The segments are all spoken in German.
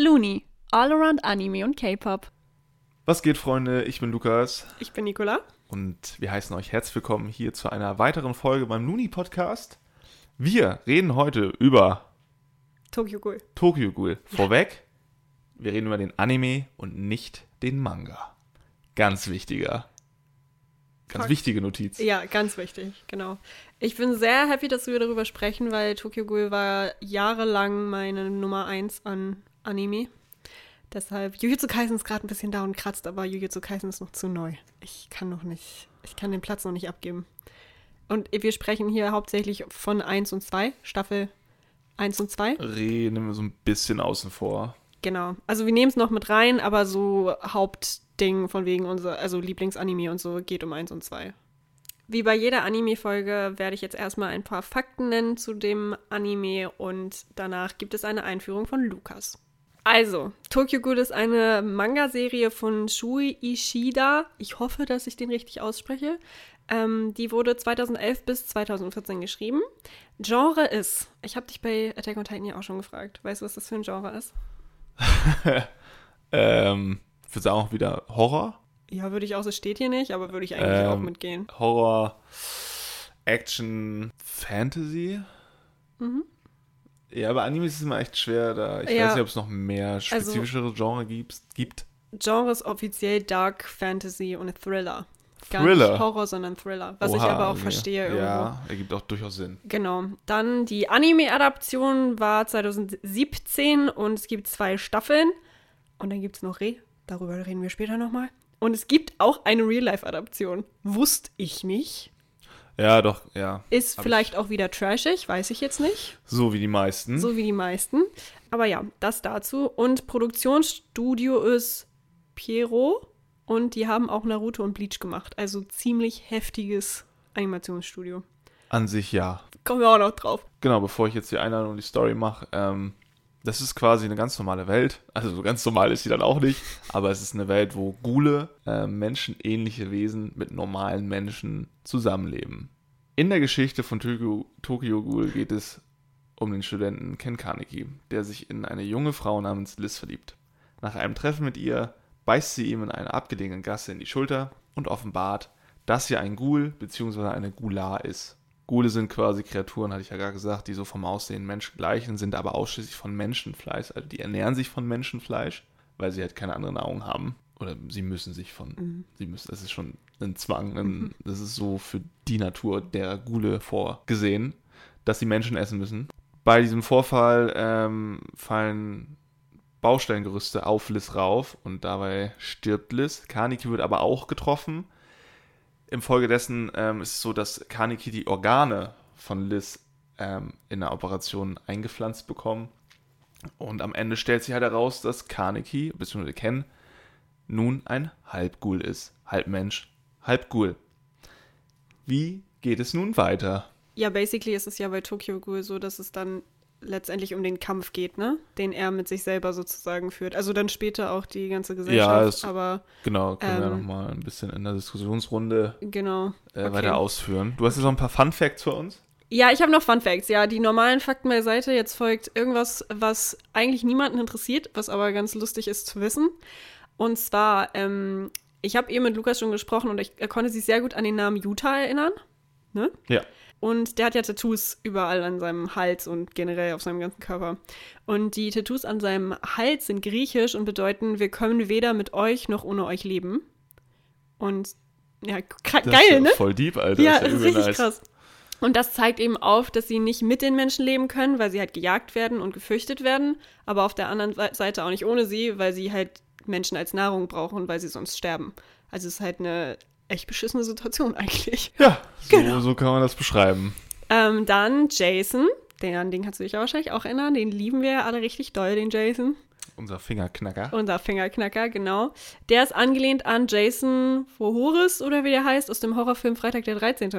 Looney, all around Anime und K-Pop. Was geht, Freunde? Ich bin Lukas Ich bin Nicola. und wir heißen euch herzlich willkommen hier zu einer weiteren Folge beim Looney Podcast. Wir reden heute über Tokyo Ghoul. Tokyo Ghoul. Vorweg, wir reden über den Anime und nicht den Manga. Ganz wichtiger, ganz Fuck. wichtige Notiz. Ja, ganz wichtig, genau. Ich bin sehr happy, dass wir darüber sprechen, weil Tokyo Ghoul war jahrelang meine Nummer 1 an Anime. Deshalb, Jujutsu Kaisen ist gerade ein bisschen da und kratzt, aber Jujutsu Kaisen ist noch zu neu. Ich kann noch nicht, ich kann den Platz noch nicht abgeben. Und wir sprechen hier hauptsächlich von 1 und 2, Staffel 1 und 2. Reden wir so ein bisschen außen vor. Genau. Also wir nehmen es noch mit rein, aber so Hauptding von wegen unser, also Lieblingsanime und so geht um 1 und 2. Wie bei jeder Anime-Folge werde ich jetzt erstmal ein paar Fakten nennen zu dem Anime und danach gibt es eine Einführung von Lukas. Also, Tokyo Ghoul ist eine Manga-Serie von Shui Ishida. Ich hoffe, dass ich den richtig ausspreche. Ähm, die wurde 2011 bis 2014 geschrieben. Genre ist, ich habe dich bei Attack on Titan ja auch schon gefragt. Weißt du, was das für ein Genre ist? Ähm, ich würde sagen auch wieder Horror. Ja, würde ich auch, es steht hier nicht, aber würde ich eigentlich auch Ähm, mitgehen. Horror, Action, Fantasy. Ja, aber Animes ist immer echt schwer da. Ich. Ja. Also weiß nicht, ob es noch mehr spezifischere Genre gibt. Genre ist offiziell Dark Fantasy und Thriller. Gar Thriller? nicht Horror, sondern Thriller. Was ich Oha, aber auch okay. verstehe irgendwo. Ja, ergibt auch durchaus Sinn. Genau. Dann die Anime-Adaption war 2017 und es gibt zwei Staffeln. Und dann gibt es noch Re. Darüber reden wir später nochmal. Und es gibt auch eine Real-Life-Adaption. Wusste ich nicht. Ja, doch, ja. Ist vielleicht auch wieder trashig, weiß ich jetzt nicht. So wie die meisten. So wie die meisten. Aber ja, das dazu. Und Produktionsstudio ist Piero. Und die haben auch Naruto und Bleach gemacht. Also ziemlich heftiges Animationsstudio. An sich ja. Kommen wir auch noch drauf. Genau, bevor ich jetzt die Einladung und die Story mache, ähm, das ist quasi eine ganz normale Welt. Also so ganz normal ist sie dann auch nicht, aber es ist eine Welt, wo Gule, äh, menschenähnliche Wesen mit normalen Menschen zusammenleben. In der Geschichte von Tokyo, Tokyo Ghoul geht es um den Studenten Ken Kaneki, der sich in eine junge Frau namens Liz verliebt. Nach einem Treffen mit ihr beißt sie ihm in einer abgelegenen Gasse in die Schulter und offenbart, dass sie ein Ghoul bzw. eine Gular ist. Ghule sind quasi Kreaturen, hatte ich ja gerade gesagt, die so vom Aussehen Menschen gleichen, sind aber ausschließlich von Menschenfleisch. Also die ernähren sich von Menschenfleisch, weil sie halt keine andere Nahrung haben. Oder sie müssen sich von, sie müssen, das ist schon ein Zwang, ein, das ist so für die Natur der Ghule vorgesehen, dass sie Menschen essen müssen. Bei diesem Vorfall ähm, fallen Baustellengerüste auf Liz rauf und dabei stirbt Liz. Kaneki wird aber auch getroffen. Infolgedessen ähm, ist es so, dass Kaneki die Organe von Liz ähm, in der Operation eingepflanzt bekommen. Und am Ende stellt sich halt heraus, dass Kaneki, beziehungsweise Ken, nun ein Halbghoul ist. Halb Mensch, halb Ghoul. Wie geht es nun weiter? Ja, basically ist es ja bei Tokyo Ghoul so, dass es dann letztendlich um den Kampf geht, ne? Den er mit sich selber sozusagen führt. Also dann später auch die ganze Gesellschaft, es- aber Genau, können wir Ähm. nochmal ein bisschen in der Diskussionsrunde genau. äh, Okay. weiter ausführen. Du hast jetzt noch ein paar Fun Facts für uns? Ja, ich habe noch Fun Facts. Ja, die normalen Fakten beiseite. Jetzt folgt irgendwas, was eigentlich niemanden interessiert, was aber ganz lustig ist zu wissen. Und zwar, ähm, ich habe eben mit Lukas schon gesprochen und ich, er konnte sich sehr gut an den Namen Utah erinnern. Ne? Ja. Und der hat ja Tattoos überall an seinem Hals und generell auf seinem ganzen Körper. Und die Tattoos an seinem Hals sind griechisch und bedeuten, wir können weder mit euch noch ohne euch leben. Und ja, Das geil, ja ne? Voll deep, Alter. Ja, ist ja ist richtig nice. krass. Und das zeigt eben auf, dass sie nicht mit den Menschen leben können, weil sie halt gejagt werden und gefürchtet werden, aber auf der anderen Seite auch nicht ohne sie, weil sie halt Menschen als Nahrung brauchen, weil sie sonst sterben. Also es ist halt eine echt beschissene Situation eigentlich. Ja, so, Genau. so kann man das beschreiben. Ähm, dann Jason, den, an den kannst du dich ja wahrscheinlich auch erinnern, den lieben wir ja alle richtig doll, den Jason. Unser Fingerknacker. Unser Fingerknacker, genau. Der ist angelehnt an Jason Voorhees oder wie der heißt, aus dem Horrorfilm Freitag der 13.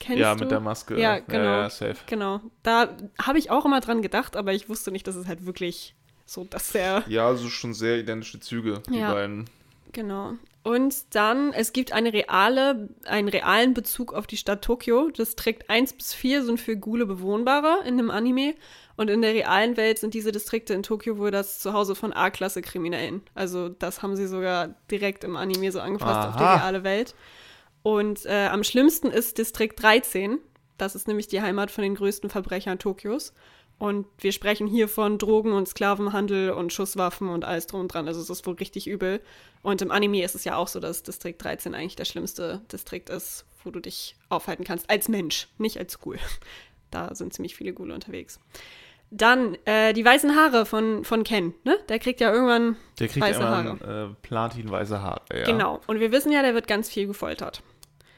Kennst ja, du? mit der Maske. Ja, genau. Ja, ja, safe. Genau. Da habe ich auch immer dran gedacht, aber ich wusste nicht, dass es halt wirklich so, dass der. Ja, also schon sehr identische Züge, die Ja. beiden. Genau. Und dann, es gibt eine reale, einen realen Bezug auf die Stadt Tokio. Das trägt 1 bis 4 sind für Gule bewohnbarer in einem Anime. Und in der realen Welt sind diese Distrikte in Tokio wohl das Zuhause von A-Klasse-Kriminellen. Also das haben sie sogar direkt im Anime so angepasst auf die Aha. reale Welt. Und äh, am schlimmsten ist Distrikt 13. Das ist nämlich die Heimat von den größten Verbrechern Tokios. Und wir sprechen hier von Drogen- und Sklavenhandel und Schusswaffen und alles drum und dran. Also es ist wohl richtig übel. Und im Anime ist es ja auch so, dass Distrikt 13 eigentlich der schlimmste Distrikt ist, wo du dich aufhalten kannst. Als Mensch, nicht als Ghoul. Da sind ziemlich viele Ghule unterwegs. Dann äh, die weißen Haare von, von Ken, ne? Der kriegt ja irgendwann Der kriegt weiße immer Haare. äh, platinweiße Haare. Ja. Genau. Und wir wissen ja, der wird ganz viel gefoltert.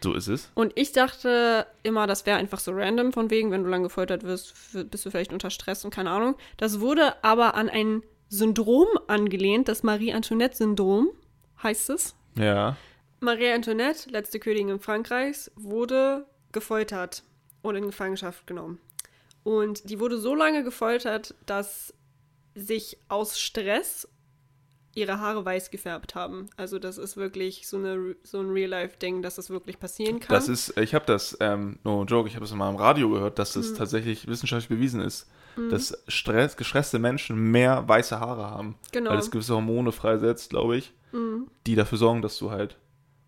So ist es. Und ich dachte immer, das wäre einfach so random, von wegen, wenn du lang gefoltert wirst, bist du vielleicht unter Stress und keine Ahnung. Das wurde aber an ein Syndrom angelehnt, das Marie-Antoinette-Syndrom heißt es. Ja. Marie Antoinette, letzte Königin Frankreichs, wurde gefoltert und in Gefangenschaft genommen. Und die wurde so lange gefoltert, dass sich aus Stress ihre Haare weiß gefärbt haben. Also das ist wirklich so, eine, so ein Real-Life-Ding, dass das wirklich passieren kann. Das ist, ich habe das, ähm, no joke, ich habe es mal im Radio gehört, dass das tatsächlich wissenschaftlich bewiesen ist, dass Stress, gestresste Menschen mehr weiße Haare haben. Genau. Weil es gewisse Hormone freisetzt, glaube ich, die dafür sorgen, dass du halt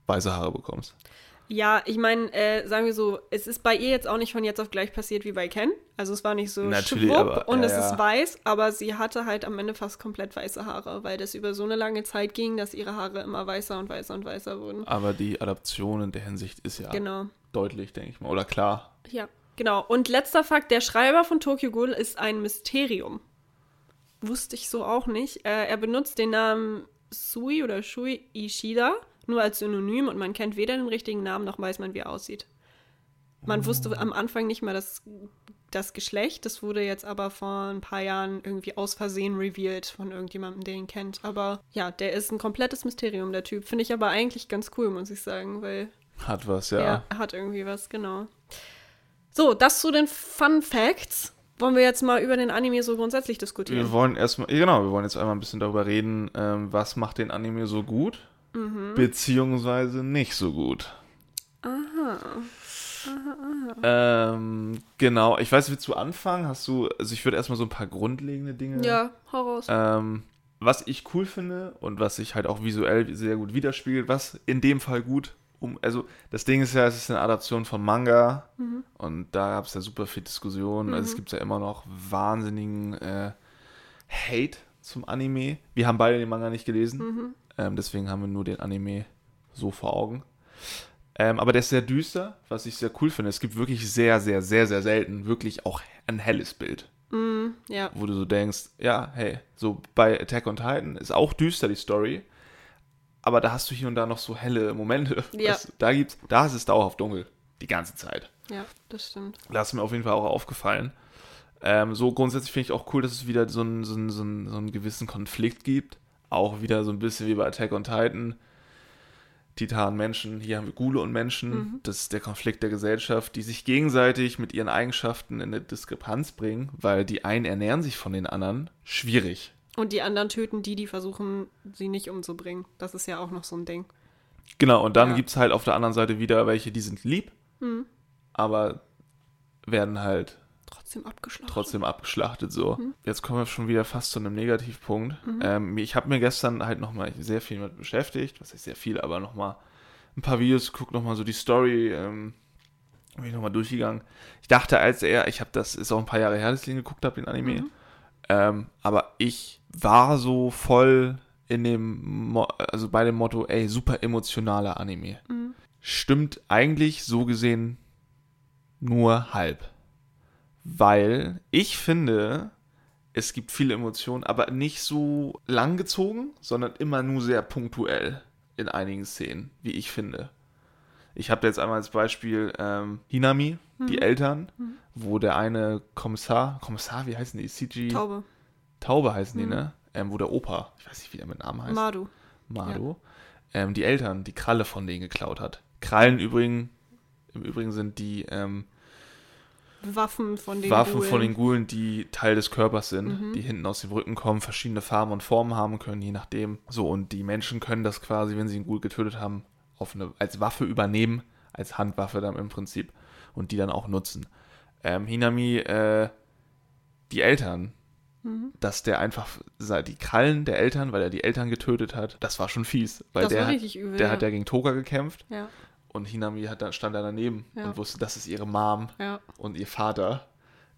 weiße Haare bekommst. Ja, ich meine, äh, sagen wir so, es ist bei ihr jetzt auch nicht von jetzt auf gleich passiert wie bei Ken. Also es war nicht so Natürlich, schwupp aber- und ja, es ja. ist weiß, aber sie hatte halt am Ende fast komplett weiße Haare, weil das über so eine lange Zeit ging, dass ihre Haare immer weißer und weißer und weißer wurden. Aber die Adaption in der Hinsicht ist ja Genau. deutlich, denke ich mal. Oder klar. Ja, genau. Und letzter Fakt, der Schreiber von Tokyo Ghoul ist ein Mysterium. Wusste ich so auch nicht. Äh, er benutzt den Namen Sui oder Shui Ishida nur als Synonym und man kennt weder den richtigen Namen noch weiß man, wie er aussieht. Man wusste am Anfang nicht mal das, das Geschlecht. Das wurde jetzt aber vor ein paar Jahren irgendwie aus Versehen revealed von irgendjemandem, der ihn kennt. Aber ja, der ist ein komplettes Mysterium, der Typ. Finde ich aber eigentlich ganz cool, muss ich sagen, weil Hat was, ja. ja, hat irgendwie was, genau. So, das zu den Fun Facts. Wollen wir jetzt mal über den Anime so grundsätzlich Wir diskutieren? wollen erstmal, genau, wir wollen jetzt einmal ein bisschen darüber reden, ähm, was macht den Anime so gut, Mhm. beziehungsweise nicht so gut. Aha. Ähm, genau, ich weiß, willst du anfangen? Hast du, also ich würde erstmal so ein paar grundlegende Dinge. Ja, hau raus. Ähm, was ich cool finde und was sich halt auch visuell sehr gut widerspiegelt, was in dem Fall gut um, also das Ding ist ja, es ist eine Adaption von Manga und da gab es ja super viel Diskussionen. Also es gibt ja immer noch wahnsinnigen äh, Hate zum Anime. Wir haben beide den Manga nicht gelesen, ähm, deswegen haben wir nur den Anime so vor Augen. Ähm, aber der ist sehr düster, was ich sehr cool finde. Es gibt wirklich sehr, sehr, sehr, sehr selten wirklich auch ein helles Bild ja, wo du so denkst, ja, hey, so bei Attack on Titan ist auch düster die Story, aber da hast du hier und da noch so helle Momente. Ja. Das, da gibt's, da ist es dauerhaft dunkel, die ganze Zeit. ja, das stimmt. Das ist mir auf jeden Fall auch aufgefallen. Ähm, so grundsätzlich finde ich auch cool, dass es wieder so einen, so, so, einen, so einen gewissen Konflikt gibt. Auch wieder so ein bisschen wie bei Attack on Titan. Titan, Menschen, hier haben wir Gule und Menschen. Das ist der Konflikt der Gesellschaft, die sich gegenseitig mit ihren Eigenschaften in eine Diskrepanz bringen, weil die einen ernähren sich von den anderen. Schwierig. Und die anderen töten die, die versuchen, sie nicht umzubringen. Das ist ja auch noch so ein Ding. Genau, und dann Ja. gibt es halt auf der anderen Seite wieder welche, die sind lieb, aber werden halt Trotzdem abgeschlachtet. trotzdem abgeschlachtet so. Jetzt kommen wir schon wieder fast zu einem Negativpunkt. Ähm, ich habe mir gestern halt nochmal sehr viel mit beschäftigt, was ist sehr viel, aber nochmal ein paar Videos geguckt, nochmal so die Story, ähm, bin ich nochmal durchgegangen. Ich dachte, als er, ich habe das, ist auch ein paar Jahre her, dass ich den geguckt habe, den Anime, ähm, aber ich war so voll in dem, Mo also bei dem Motto, ey, super emotionaler Anime. Stimmt eigentlich so gesehen nur halb weil ich finde, es gibt viele Emotionen, aber nicht so langgezogen, sondern immer nur sehr punktuell in einigen Szenen, wie ich finde. Ich habe jetzt einmal als Beispiel ähm, Hinami, die Eltern, wo der eine Kommissar, Kommissar, wie heißen die? CG? Taube. Taube heißen die, ne? Ähm, wo der Opa, ich weiß nicht, wie der mit Namen heißt. Madu. Mado, ähm, die Eltern die Kralle von denen geklaut hat. Krallen übrigens, im Übrigen sind die ähm, Waffen von den Waffen Ghulen. von den Ghoulen, die Teil des Körpers sind, die hinten aus dem Rücken kommen, verschiedene Farben und Formen haben können, je nachdem. So, und die Menschen können das quasi, wenn sie einen Ghoul getötet haben, eine, als Waffe übernehmen, als Handwaffe dann im Prinzip, und die dann auch nutzen. Ähm, Hinami äh, die Eltern, Mhm. dass der einfach die Krallen der Eltern, weil er die Eltern getötet hat, das war schon fies. Weil Das der, war richtig übel. der ja. hat ja gegen Toga gekämpft ja, und Hinami hat stand da daneben Ja. und wusste, das ist ihre Mom ja. und ihr Vater,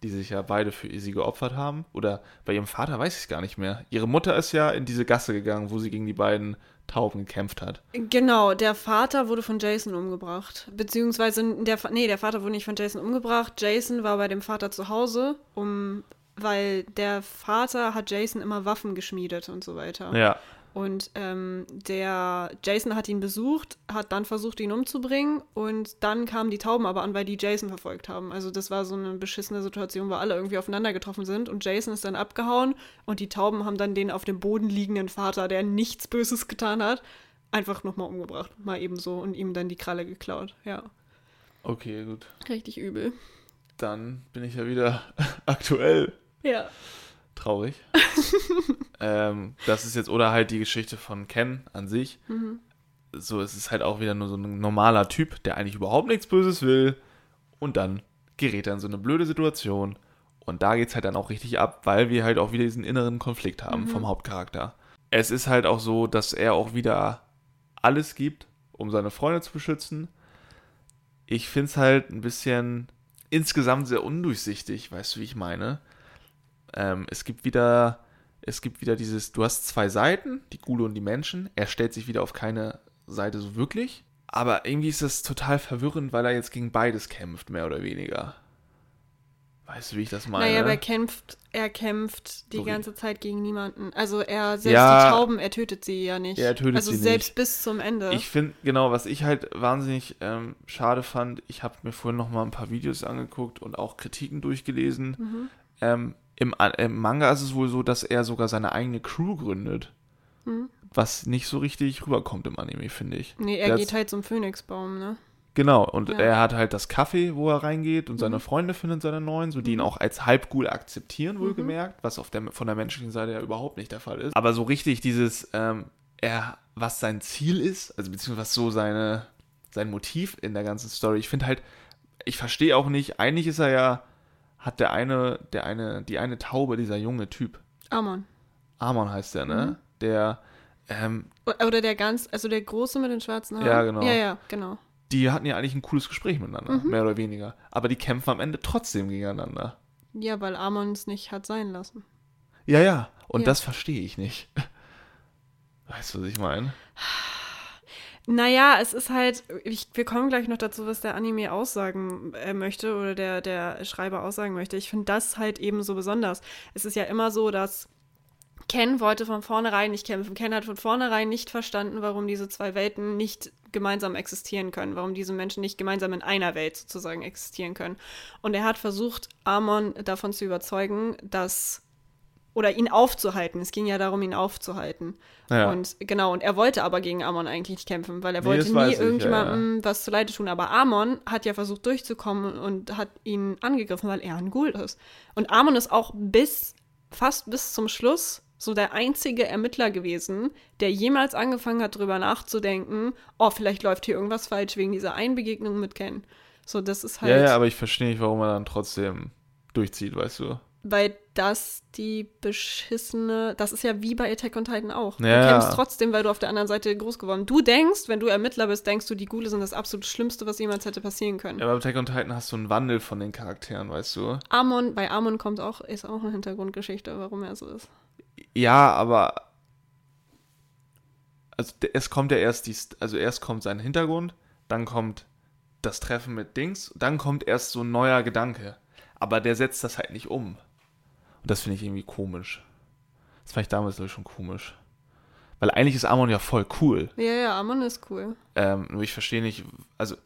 die sich ja beide für sie geopfert haben. Oder bei ihrem Vater weiß ich es gar nicht mehr. Ihre Mutter ist ja in diese Gasse gegangen, wo sie gegen die beiden Tauben gekämpft hat. Genau, der Vater wurde von Jason umgebracht. Beziehungsweise, der, nee, der Vater wurde nicht von Jason umgebracht. Jason war bei dem Vater zu Hause, um, weil der Vater hat Jason immer Waffen geschmiedet und so weiter. Ja, Und ähm, der Jason hat ihn besucht, hat dann versucht, ihn umzubringen und dann kamen die Tauben aber an, weil die Jason verfolgt haben. Also das war so eine beschissene Situation, wo alle irgendwie aufeinander getroffen sind und Jason ist dann abgehauen und die Tauben haben dann den auf dem Boden liegenden Vater, der nichts Böses getan hat, einfach nochmal umgebracht. Mal ebenso und ihm dann die Kralle geklaut. Ja, okay, gut. richtig übel. Dann bin ich ja wieder aktuell Ja. Traurig. ähm, das ist jetzt, oder halt die Geschichte von Ken an sich. Mhm. So, es ist halt auch wieder nur so ein normaler Typ, der eigentlich überhaupt nichts Böses will. Und dann gerät er in so eine blöde Situation. Und da geht's halt dann auch richtig ab, weil wir halt auch wieder diesen inneren Konflikt haben Mhm. vom Hauptcharakter. Es ist halt auch so, dass er auch wieder alles gibt, um seine Freunde zu beschützen. Ich find's halt ein bisschen insgesamt sehr undurchsichtig, weißt du, wie ich meine? Ähm, es gibt wieder, es gibt wieder dieses, du hast zwei Seiten, die Gule und die Menschen. Er stellt sich wieder auf keine Seite so wirklich. Aber irgendwie ist das total verwirrend, weil er jetzt gegen beides kämpft, mehr oder weniger. Weißt du, wie ich das meine? Naja, aber er kämpft, er kämpft die Sorry. ganze Zeit gegen niemanden. Also er, selbst Ja. die Tauben, er tötet sie ja nicht. Er tötet also sie selbst nicht. bis zum Ende. Ich finde, genau, was ich halt wahnsinnig ähm, schade fand, ich habe mir vorhin noch mal ein paar Videos angeguckt und auch Kritiken durchgelesen. Mhm. Ähm, im, Im Manga ist es wohl so, dass er sogar seine eigene Crew gründet. Mhm. Was nicht so richtig rüberkommt im Anime, finde ich. Nee, er Der geht halt zum Phönixbaum, ne? Genau, und Ja. er hat halt das Café, wo er reingeht und seine Mhm. Freunde findet seine neuen, so die ihn Mhm. auch als Halbghoul akzeptieren, Mhm. wohlgemerkt, was auf der, von der menschlichen Seite ja überhaupt nicht der Fall ist. Aber so richtig dieses, ähm, er, was sein Ziel ist, also beziehungsweise was so seine, sein Motiv in der ganzen Story, ich finde halt, ich verstehe auch nicht, eigentlich ist er ja, hat der eine, der eine, die eine Taube, dieser junge Typ, Amon. Amon heißt der, ne? Mhm. Der, ähm, Oder der ganz, also der Große mit den schwarzen Haaren. Ja, genau. Ja, ja, genau. die hatten ja eigentlich ein cooles Gespräch miteinander, Mhm. mehr oder weniger. Aber die kämpfen am Ende trotzdem gegeneinander. Ja, weil Amon es nicht hat sein lassen. Ja, ja. Und Ja. das verstehe ich nicht. Weißt du, was ich meine? Naja, es ist halt, ich, wir kommen gleich noch dazu, was der Anime aussagen äh, möchte oder der, der Schreiber aussagen möchte. Ich finde das halt eben so besonders. Es ist ja immer so, dass Ken wollte von vornherein nicht kämpfen. Ken hat von vornherein nicht verstanden, warum diese zwei Welten nicht gemeinsam existieren können, warum diese Menschen nicht gemeinsam in einer Welt sozusagen existieren können. Und er hat versucht, Amon davon zu überzeugen, dass oder ihn aufzuhalten. Es ging ja darum, ihn aufzuhalten. Ja. Und genau, und er wollte aber gegen Amon eigentlich nicht kämpfen, weil er Nee, wollte nie ich, ja, irgendjemandem was zuleide tun. Aber Amon hat ja versucht durchzukommen und hat ihn angegriffen, weil er ein Ghoul ist. Und Amon ist auch bis, fast bis zum Schluss so der einzige Ermittler gewesen, der jemals angefangen hat, drüber nachzudenken, oh, vielleicht läuft hier irgendwas falsch wegen dieser Einbegegnung mit Ken. So, das ist halt, Ja, ja, aber ich verstehe nicht, warum er dann trotzdem durchzieht, weißt du? Weil das die beschissene, das ist ja wie bei Attack on Titan auch. Ja. Du kämpfst trotzdem, weil du auf der anderen Seite groß geworden Du denkst, wenn du Ermittler bist, denkst du, die Ghule sind das absolut Schlimmste, was jemals hätte passieren können. Ja, bei Attack on Titan hast du einen Wandel von den Charakteren, weißt du? Amon, bei Amon kommt auch, ist auch eine Hintergrundgeschichte, warum er so ist. Ja, aber also es kommt ja erst die, also erst kommt sein Hintergrund, dann kommt das Treffen mit Dings, dann kommt erst so ein neuer Gedanke. Aber der setzt das halt nicht um. Und das finde ich irgendwie komisch. Das fand ich damals ich, schon komisch. Weil eigentlich ist Amon ja voll cool. Ja, ja, Amon ist cool. Ähm, nur ich verstehe nicht, also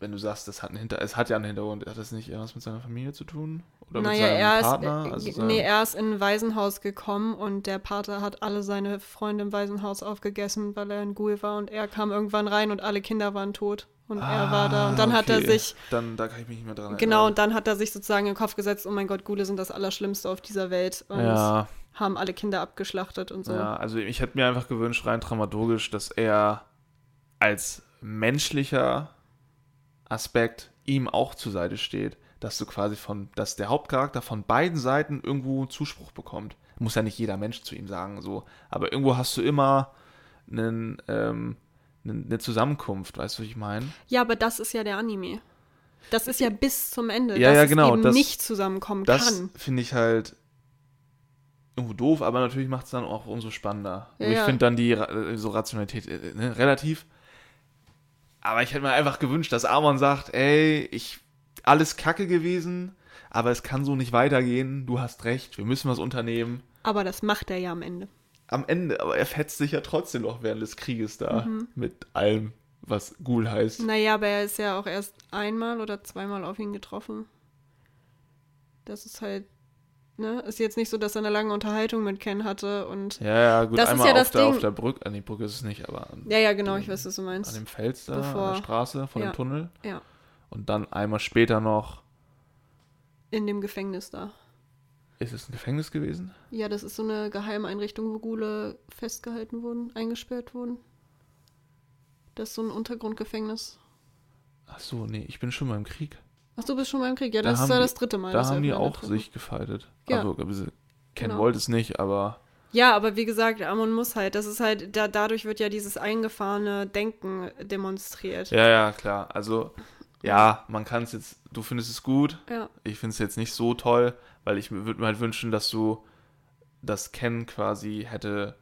wenn du sagst, das hat einen Hinter, es hat ja einen Hintergrund, hat das nicht irgendwas mit seiner Familie zu tun? Oder mit naja, seinem er ist, Partner? äh, Also nee, er ist in ein Waisenhaus gekommen und der Pater hat alle seine Freunde im Waisenhaus aufgegessen, weil er ein Ghoul war und er kam irgendwann rein und alle Kinder waren tot und er war da und dann hat er Ah, okay. sich Dann, da kann ich mich nicht mehr dran Genau, erinnern. und dann hat er sich sozusagen in den Kopf gesetzt, oh mein Gott, Ghule sind das Allerschlimmste auf dieser Welt und Ja, haben alle Kinder abgeschlachtet und so. ja, also ich hätte mir einfach gewünscht, rein dramaturgisch, dass er als menschlicher Aspekt ihm auch zur Seite steht. dass du quasi von, dass der Hauptcharakter von beiden Seiten irgendwo Zuspruch bekommt. Muss ja nicht jeder Mensch zu ihm sagen, so. Aber irgendwo hast du immer einen, ähm, eine Zusammenkunft, weißt du, was ich meine? Ja, aber das ist ja der Anime. Das ist ja bis zum Ende, Ja, dass ja, es genau, eben das- nicht zusammenkommen Das kann. finde ich halt irgendwo doof, aber natürlich macht es dann auch umso spannender. Ja, Und ich finde dann die äh, so Rationalität äh, ne, relativ. Aber ich hätte mir einfach gewünscht, dass Amon sagt, ey, ich alles Kacke gewesen, aber es kann so nicht weitergehen. Du hast recht, wir müssen was unternehmen. Aber das macht er ja am Ende. Am Ende, aber er fetzt sich ja trotzdem noch während des Krieges da Mhm. mit allem, was Ghoul heißt. Naja, aber er ist ja auch erst einmal oder zweimal auf ihn getroffen. Das ist halt, ne? Ist jetzt nicht so, dass er eine lange Unterhaltung mit Ken hatte und. Ja, ja, gut, Das ist einmal ja auf, das der, auf Ding. der Brücke, an die Brücke ist es nicht, aber an, Ja, ja, genau, ich weiß, was du an meinst. dem Fels da, an Bevor- der Straße von ja. dem Tunnel. Ja, Und dann einmal später noch, in dem Gefängnis da. Ist es ein Gefängnis gewesen? Ja, das ist so eine Geheimeinrichtung, wo Gule festgehalten wurden, eingesperrt wurden. Das ist so ein Untergrundgefängnis. Ach so, nee, ich bin schon mal im Krieg. Ach, du bist schon mal im Krieg. Ja, Da das ist ja das dritte Mal. da haben die auch treffen. sich gefightet. Ja. Also, also Ken Genau. wollte es nicht, aber Ja, aber wie gesagt, Amon muss halt. Das ist halt, da, dadurch wird ja dieses eingefahrene Denken demonstriert. ja, ja, klar. Also, ja, man kann es jetzt, du findest es gut, Ja. ich finde es jetzt nicht so toll, weil ich würde mir halt wünschen, dass du das Ken quasi hätte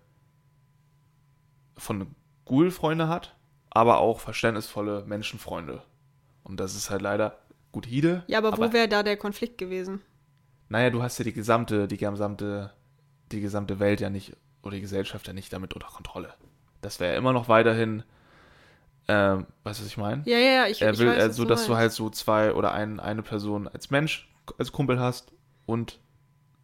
von Ghoul-Freunde hat, aber auch verständnisvolle Menschenfreunde. Und das ist halt leider gut Hide. Ja, aber, wo wäre da der Konflikt gewesen? Naja, du hast ja die gesamte, die gesamte, die gesamte Welt ja nicht, oder die Gesellschaft ja nicht damit unter Kontrolle. Das wäre ja immer noch weiterhin, ähm, weißt du, was ich meine? Ja, ja, ja, ich, er ich will, weiß, äh, was so, dass du halt so zwei oder ein, eine Person als Mensch, als Kumpel hast und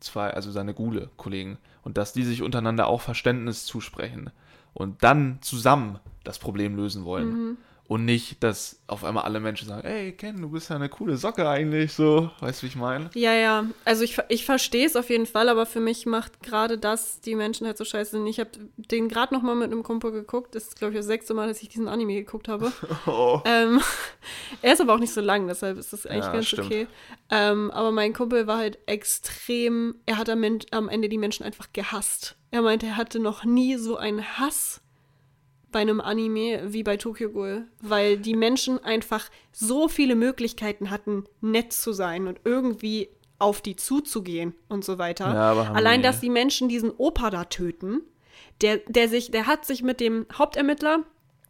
zwei, also seine Gule-Kollegen. Und dass die sich untereinander auch Verständnis zusprechen und dann zusammen das Problem lösen wollen. Mhm. Und nicht, dass auf einmal alle Menschen sagen, ey, Ken, du bist ja eine coole Socke eigentlich, so, weißt du, wie ich meine? Ja, ja. Also ich, ich verstehe es auf jeden Fall, aber für mich macht gerade das die Menschen halt so scheiße. sind. Ich habe den gerade noch mal mit einem Kumpel geguckt. Das ist, glaube ich, das sechste Mal, dass ich diesen Anime geguckt habe. Oh. ähm, er ist aber auch nicht so lang, deshalb ist das eigentlich Ja, ganz stimmt. okay. Ähm, aber mein Kumpel war halt extrem, er hat am, am Ende die Menschen einfach gehasst. Er meinte, er hatte noch nie so einen Hass bei einem Anime wie bei Tokyo Ghoul, weil die Menschen einfach so viele Möglichkeiten hatten, nett zu sein und irgendwie auf die zuzugehen und so weiter. Ja, Allein, dass die Menschen diesen Opa da töten, der, der sich, der hat sich mit dem Hauptermittler,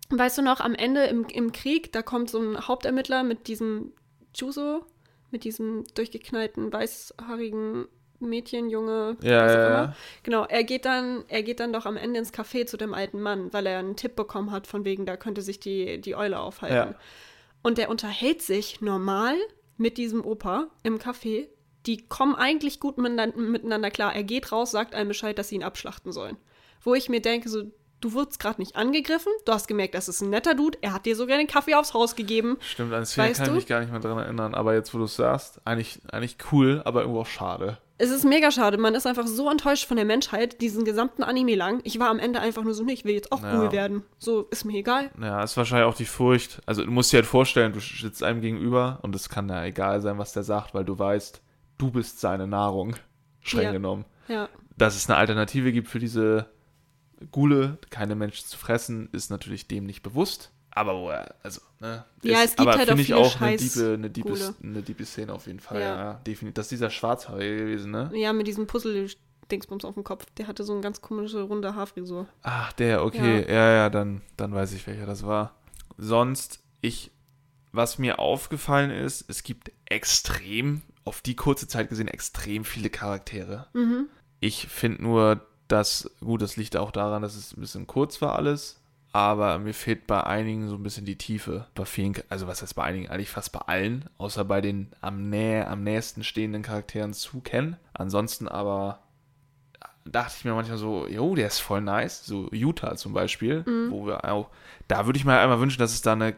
weißt du noch, am Ende im, im Krieg, da kommt so ein Hauptermittler mit diesem Chuso, mit diesem durchgeknallten, weißhaarigen Mädchen, Junge, Ja, was auch ja, immer. ja. Genau, er geht dann, er geht dann doch am Ende ins Café zu dem alten Mann, weil er einen Tipp bekommen hat, von wegen, da könnte sich die, die Eule aufhalten. Ja. Und der unterhält sich normal mit diesem Opa im Café. Die kommen eigentlich gut miteinander, klar. Er geht raus, sagt einem Bescheid, dass sie ihn abschlachten sollen. Wo ich mir denke, so, du wurdest gerade nicht angegriffen, du hast gemerkt, das ist ein netter Dude, er hat dir sogar den Kaffee aufs Haus gegeben. Stimmt, an Weißt kann ich mich gar nicht mehr dran erinnern, aber jetzt, wo du es sagst, eigentlich, eigentlich cool, aber irgendwo auch schade. Es ist mega schade, man ist einfach so enttäuscht von der Menschheit, diesen gesamten Anime lang. Ich war am Ende einfach nur so, nee, ich will jetzt auch Ja. cool werden. So, ist mir egal. Ja, ist wahrscheinlich auch die Furcht. Also du musst dir halt vorstellen, du sitzt einem gegenüber und es kann ja egal sein, was der sagt, weil du weißt, du bist seine Nahrung, streng Ja. genommen. Ja. Dass es eine Alternative gibt für diese Gule, keine Menschen zu fressen, ist natürlich dem nicht bewusst. Aber wo er, also, ne? Ja, ist, es gibt aber halt auch finde ich auch eine diebe, eine, diebe, eine diebe Szene auf jeden Fall, Ja. ja, definitiv. Das ist dieser Schwarzhaarige gewesen, ne? Ja, mit diesem Puzzle-Dingsbums auf dem Kopf. Der hatte so eine ganz komische, runde Haarfrisur. Ach, der, okay. Ja, ja, dann, dann weiß ich, welcher das war. Sonst, ich, was mir aufgefallen ist, es gibt extrem, auf die kurze Zeit gesehen, extrem viele Charaktere. Mhm. Ich finde nur, dass, gut, das liegt auch daran, dass es ein bisschen kurz war alles, aber mir fehlt bei einigen so ein bisschen die Tiefe. Bei vielen, also was heißt bei einigen, eigentlich fast bei allen, außer bei den am, nä am nächsten stehenden Charakteren zu kennen. Ansonsten aber dachte ich mir manchmal so, jo, der ist voll nice. So Utah zum Beispiel, wo wir auch, da würde ich mir einmal wünschen, dass es da eine,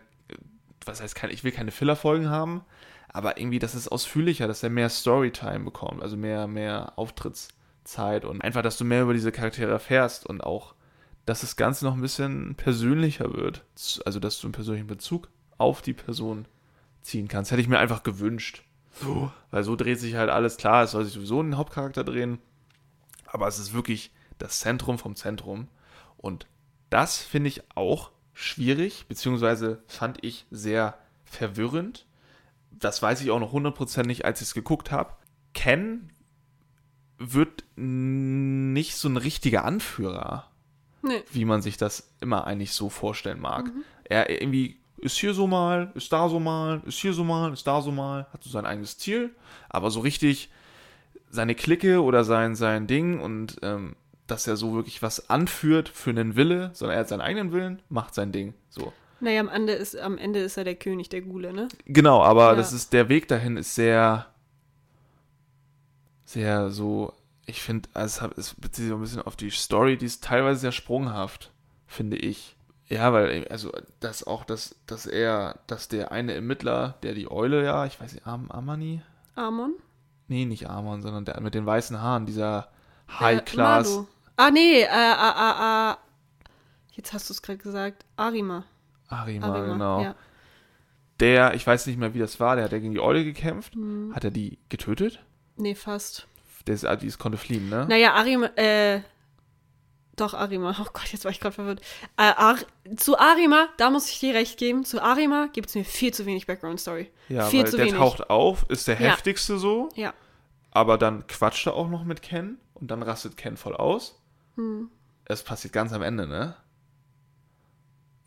was heißt, keine, ich will keine Filler-Folgen haben, aber irgendwie, dass es ausführlicher, dass er mehr Storytime bekommt, also mehr, mehr Auftrittszeit und einfach, dass du mehr über diese Charaktere erfährst und auch, dass das Ganze noch ein bisschen persönlicher wird. Also, dass du einen persönlichen Bezug auf die Person ziehen kannst. Hätte ich mir einfach gewünscht. So, weil so dreht sich halt alles klar, es soll sich sowieso in den Hauptcharakter drehen, aber es ist wirklich das Zentrum vom Zentrum und das finde ich auch schwierig, beziehungsweise fand ich sehr verwirrend. Das weiß ich auch noch hundertprozentig, als ich es geguckt habe. Ken wird nicht so ein richtiger Anführer, Nee. wie man sich das immer eigentlich so vorstellen mag. Er irgendwie ist hier so mal, ist da so mal, ist hier so mal, ist da so mal, hat so sein eigenes Ziel, aber so richtig seine Clique oder sein, sein Ding und ähm, dass er so wirklich was anführt für einen Wille, sondern er hat seinen eigenen Willen, macht sein Ding. So. Naja, am Ende ist, am Ende ist er der König der Gule, ne? Genau, aber Ja. das ist, der Weg dahin ist sehr, sehr so, ich finde, es, hat- es bezieht sich so ein bisschen auf die Story, die ist teilweise sehr sprunghaft, finde ich. Ja, weil, also, das auch, dass, dass er, dass der eine Ermittler, der die Eule, ja, ich weiß nicht, Am Amani? Amon? Nee, nicht Amon, sondern der mit den weißen Haaren, dieser Äh, High-Class. Mado. Ah, nee, äh, ah, ah, ah. Jetzt hast du es gerade gesagt. Arima. Arima, Arima, genau. Ja. Der, ich weiß nicht mehr, wie das war, der hat ja gegen die Eule gekämpft. Hm. Hat er die getötet? Nee, fast. Der ist, die ist, konnte fliehen, ne? Naja, Arima, äh, doch, Arima. Oh Gott, jetzt war ich gerade verwirrt. Äh, Ar zu Arima, da muss ich dir recht geben, zu Arima gibt es mir viel zu wenig Background-Story. Ja, viel weil zu der wenig. taucht auf, ist der Ja. heftigste so, Ja. aber dann quatscht er auch noch mit Ken und dann rastet Ken voll aus. Hm. Es passiert ganz am Ende, ne?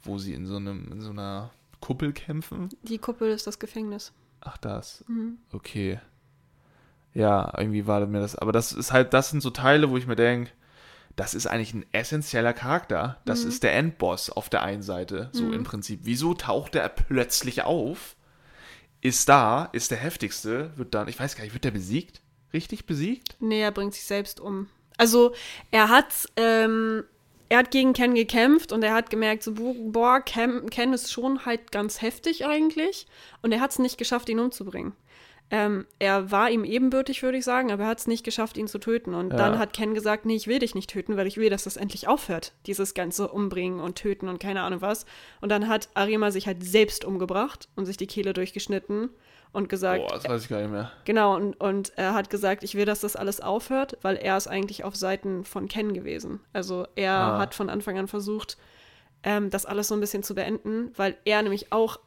Wo sie in so einem, in so einer Kuppel kämpfen. Die Kuppel ist das Gefängnis. Ach, das. Mhm. Okay. Ja, irgendwie war mir das. Aber das ist halt, das sind so Teile, wo ich mir denke, das ist eigentlich ein essentieller Charakter. Das Mhm. ist der Endboss auf der einen Seite, so Mhm. im Prinzip. Wieso taucht er plötzlich auf? Ist da, ist der heftigste, wird dann, ich weiß gar nicht, wird der besiegt? Richtig besiegt? Nee, er bringt sich selbst um. Also, er hat, ähm, er hat gegen Ken gekämpft und er hat gemerkt, so, bo- boah, Ken, Ken ist schon halt ganz heftig eigentlich. Und er hat es nicht geschafft, ihn umzubringen. Ähm, er war ihm ebenbürtig, würde ich sagen, aber er hat es nicht geschafft, ihn zu töten. Und Ja. dann hat Ken gesagt, nee, ich will dich nicht töten, weil ich will, dass das endlich aufhört. Dieses ganze Umbringen und Töten und keine Ahnung was. Und dann hat Arima sich halt selbst umgebracht und sich die Kehle durchgeschnitten und gesagt, Boah, das weiß ich gar nicht mehr. Genau, und, und er hat gesagt, ich will, dass das alles aufhört, weil er ist eigentlich auf Seiten von Ken gewesen. Also er Ah. hat von Anfang an versucht, ähm, das alles so ein bisschen zu beenden, weil er nämlich auch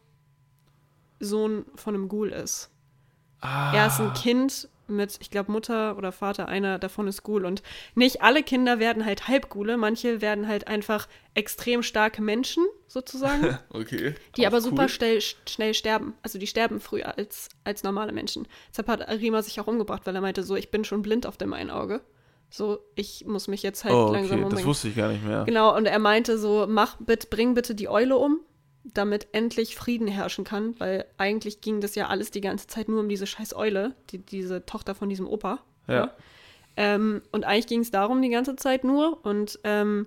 Sohn von einem Ghoul ist. Ah, Er ist ein Kind mit, ich glaube, Mutter oder Vater, einer davon ist Ghoul. Und nicht alle Kinder werden halt Halbghule, manche werden halt einfach extrem starke Menschen, sozusagen. okay. Die Auch aber super cool. schnell, schnell sterben. Also die sterben früher als, als normale Menschen. Deshalb hat Arima sich auch umgebracht, weil er meinte so, ich bin schon blind auf dem einen Auge. So, ich muss mich jetzt halt Oh, okay, langsam das umbringen. wusste ich gar nicht mehr. Genau, und er meinte so, mach bitte, bring bitte die Eule um, damit endlich Frieden herrschen kann, weil eigentlich ging das ja alles die ganze Zeit nur um diese scheiß Eule, die, diese Tochter von diesem Opa. Ja. Ähm, und eigentlich ging es darum die ganze Zeit nur. Und ähm,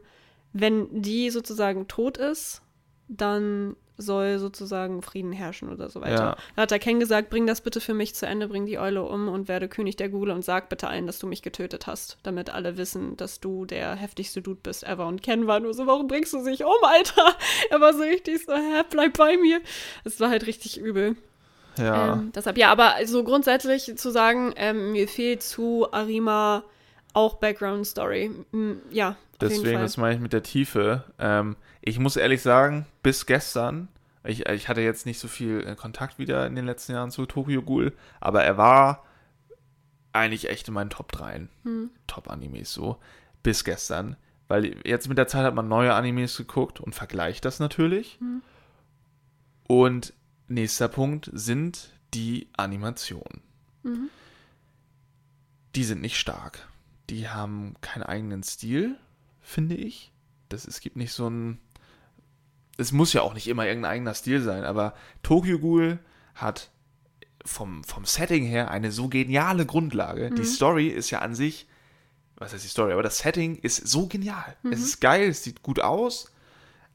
wenn die sozusagen tot ist, dann soll sozusagen Frieden herrschen oder so weiter. Ja. Da hat der Ken gesagt, bring das bitte für mich zu Ende, bring die Eule um und werde König der Gule und sag bitte allen, dass du mich getötet hast, damit alle wissen, dass du der heftigste Dude bist ever. Und Ken war nur so, warum bringst du dich um, Alter? Er war so richtig so, hä, bleib bei mir. Es war halt richtig übel. Ja. Ähm, deshalb, ja, aber so grundsätzlich zu sagen, ähm, mir fehlt zu Arima auch Background Story. Ja, Deswegen, das meine ich mit der Tiefe. Ähm, ich muss ehrlich sagen, bis gestern, ich, ich hatte jetzt nicht so viel äh, Kontakt wieder in den letzten Jahren zu Tokyo Ghoul, aber er war eigentlich echt in meinen Top 3 Hm. Top-Animes so. Bis gestern. Weil jetzt mit der Zeit hat man neue Animes geguckt und vergleicht das natürlich. Hm. Und nächster Punkt sind die Animationen. Mhm. Die sind nicht stark. Die haben keinen eigenen Stil, finde ich. Das, es gibt nicht so ein. Es muss ja auch nicht immer irgendein eigener Stil sein, aber Tokyo Ghoul hat vom, vom Setting her eine so geniale Grundlage. Die Mhm. Story ist ja an sich, was heißt die Story, aber das Setting ist so genial. Mhm. Es ist geil, es sieht gut aus,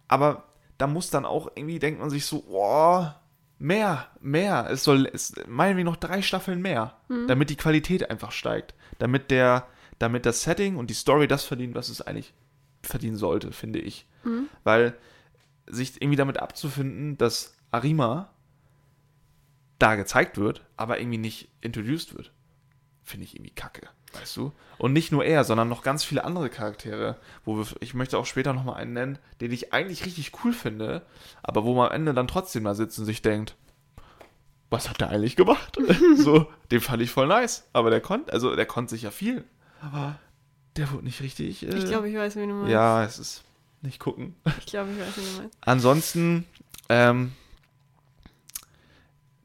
aber da muss dann auch irgendwie, denkt man sich so, boah, mehr, mehr. Es soll, es, meinen wir noch drei Staffeln mehr, Mhm. damit die Qualität einfach steigt. Damit der, damit das Setting und die Story das verdient, was es eigentlich verdienen sollte, finde ich. Mhm. Weil sich irgendwie damit abzufinden, dass Arima da gezeigt wird, aber irgendwie nicht introduced wird. Finde ich irgendwie kacke, weißt du? Und nicht nur er, sondern noch ganz viele andere Charaktere, wo wir, ich möchte auch später nochmal einen nennen, den ich eigentlich richtig cool finde, aber wo man am Ende dann trotzdem da sitzt und sich denkt, was hat der eigentlich gemacht? so, den fand ich voll nice. Aber der konnte, also der konnte sich ja viel. Aber der wurde nicht richtig. Äh, Ich glaube, ich weiß, wie du meinst. Ja, es ist nicht gucken. Ich glaube, ich weiß, du meinst. Ansonsten, ähm,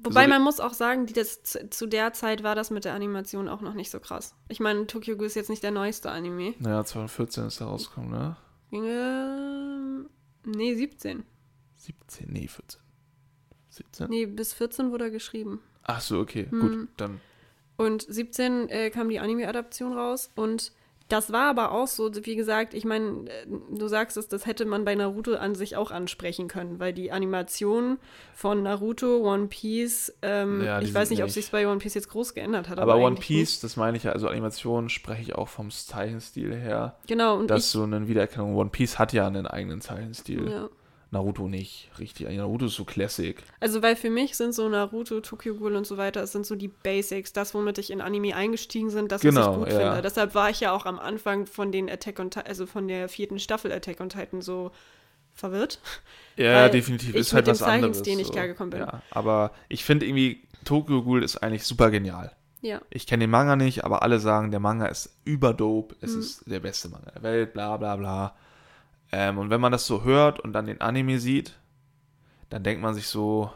Wobei So- man muss auch sagen, die das, zu, zu der Zeit war das mit der Animation auch noch nicht so krass. Ich meine, Tokyo Ghoul ist jetzt nicht der neueste Anime. naja, 2014 ist er rausgekommen, ne? Ähm, nee, 17. 17, nee, 14. 17? Nee, bis 14 wurde er geschrieben. Ach so, okay, Hm. gut, dann. Und 17 äh, kam die Anime-Adaption raus und das war aber auch so, wie gesagt, ich meine, äh, du sagst es, das hätte man bei Naruto an sich auch ansprechen können, weil die Animation von Naruto, One Piece, ähm, Ja, ich weiß nicht, ob sich bei One Piece jetzt groß geändert hat. Aber, One eigentlich Piece, Nicht. das meine ich ja, also Animation spreche ich auch vom Zeichenstil her, Genau, und dass ich, so eine Wiedererkennung. One Piece hat ja einen eigenen Zeichenstil. ja. Naruto nicht, richtig. Naruto ist so Classic. Also, weil für mich sind so Naruto, Tokyo Ghoul und so weiter, es sind so die Basics, das, womit ich in Anime eingestiegen bin, das, was Genau, ich gut ja. finde. Deshalb war ich ja auch am Anfang von den Attack on also von der vierten Staffel Attack on Titan so verwirrt. Ja, definitiv. ich Ist halt was anderes. Zeichenstil nicht so. klargekommen bin. Ja, aber ich finde irgendwie, Tokyo Ghoul ist eigentlich super genial. Ja. Ich kenne den Manga nicht, aber alle sagen, der Manga ist überdope, es Mhm. ist der beste Manga der Welt, bla bla bla. Ähm, und wenn man das so hört und dann den Anime sieht, dann denkt man sich so,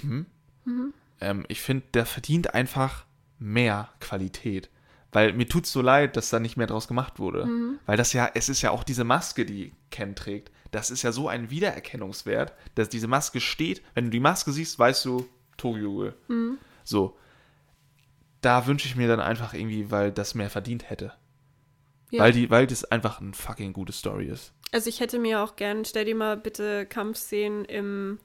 hm? Mhm. Ähm, ich finde, der verdient einfach mehr Qualität. Weil mir tut's so leid, dass da nicht mehr draus gemacht wurde. Mhm. Weil das ja, es ist ja auch diese Maske, die Ken trägt. Das ist ja so ein Wiedererkennungswert, dass diese Maske steht. Wenn du die Maske siehst, weißt du, Tokyo. Mhm. So. Da wünsche ich mir dann einfach irgendwie, weil das mehr verdient hätte. Ja. Weil, die, weil das einfach eine fucking gute Story ist. Also ich hätte mir auch gern, stell dir mal bitte Kampfszenen im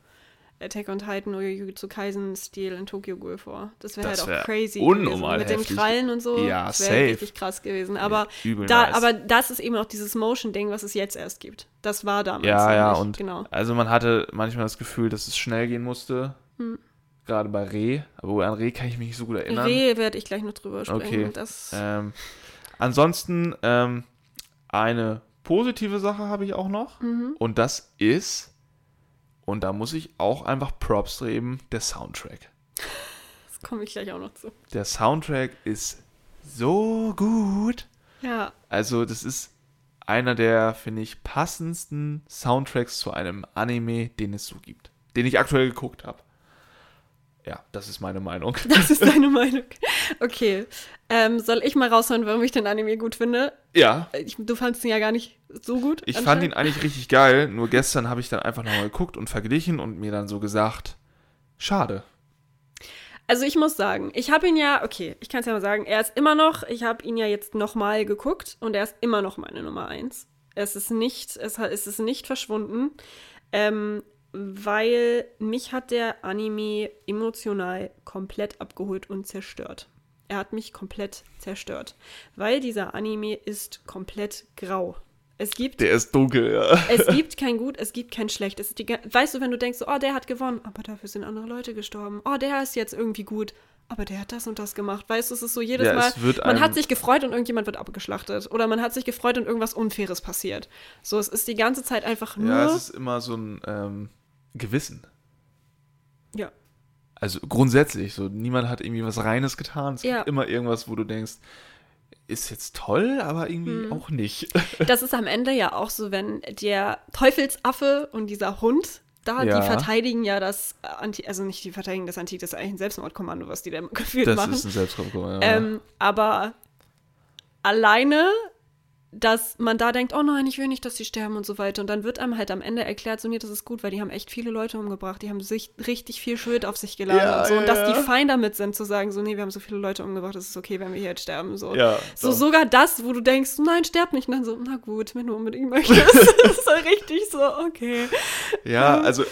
Attack on Titan oder Jujutsu Kaisen-Stil in Tokyo Ghoul vor. Das wäre halt auch wär crazy unnormal gewesen. Mit den Krallen und so. Ja, das wäre richtig krass gewesen. Aber, Übel da, nice. aber das ist eben auch dieses Motion-Ding, was es jetzt erst gibt. Das war damals Ja, ja, nicht. und Genau. also man hatte manchmal das Gefühl, dass es schnell gehen musste. Hm. Gerade bei Reh. Aber an Reh kann ich mich nicht so gut erinnern. Reh werde ich gleich noch drüber sprechen. Okay. Das, Ähm, ansonsten ähm, eine positive Sache habe ich auch noch. mhm. Und das ist, und da muss ich auch einfach Props geben, der Soundtrack. das komme ich gleich auch noch zu. Der Soundtrack ist so gut. Ja, Also, das ist einer der, finde ich, passendsten Soundtracks zu einem Anime, den es so gibt. Den ich aktuell geguckt habe. Ja, das ist meine Meinung. das ist deine Meinung. Okay. Ähm, soll ich mal raushören, warum ich den Anime gut finde? Ja, Ich, du fandst ihn ja gar nicht so gut. ich fand ihn eigentlich richtig geil. Nur gestern habe ich dann einfach nochmal geguckt und verglichen und mir dann so gesagt, schade. Also ich muss sagen, ich habe ihn ja, okay, ich kann es ja mal sagen, er ist immer noch, ich habe ihn ja jetzt nochmal geguckt und er ist immer noch meine Nummer eins. Es ist nicht, es, es ist nicht verschwunden, ähm, weil mich hat der Anime emotional komplett abgeholt und zerstört. Er hat mich komplett zerstört, weil dieser Anime ist komplett grau. Es gibt Der ist dunkel, ja. es gibt kein Gut, es gibt kein Schlecht. Es ist die, weißt du, wenn du denkst, so, oh, der hat gewonnen, aber dafür sind andere Leute gestorben. Oh, der ist jetzt irgendwie gut, aber der hat das und das gemacht. Weißt du, es ist so jedes Ja, Mal, es wird man hat sich gefreut und irgendjemand wird abgeschlachtet. Oder man hat sich gefreut und irgendwas Unfaires passiert. So, es ist die ganze Zeit einfach nur. Ja, es ist immer so ein ähm, Gewissen. Also grundsätzlich, so niemand hat irgendwie was Reines getan. Es Ja. gibt immer irgendwas, wo du denkst, ist jetzt toll, aber irgendwie Hm. auch nicht. Das ist am Ende ja auch so, wenn der Teufelsaffe und dieser Hund da, Ja. die verteidigen ja das Anti, also nicht die verteidigen das Antik, das ist eigentlich ein Selbstmordkommando, was die da gefühlt Das machen. ist ein Selbstkommando. Ja. Ähm, aber alleine, dass man da denkt, oh nein, ich will nicht, dass sie sterben und so weiter. Und dann wird einem halt am Ende erklärt, so nee, das ist gut, weil die haben echt viele Leute umgebracht. Die haben sich richtig viel Schuld auf sich geladen Ja, und so. Und ja, dass ja. die fein damit sind, zu sagen, so nee, wir haben so viele Leute umgebracht, es ist okay, wenn wir hier jetzt sterben. So. ja, So doch. sogar das, wo du denkst, nein, sterb nicht. Und dann so, na gut, wenn du unbedingt möchtest. das ist halt richtig so, okay. Ja, also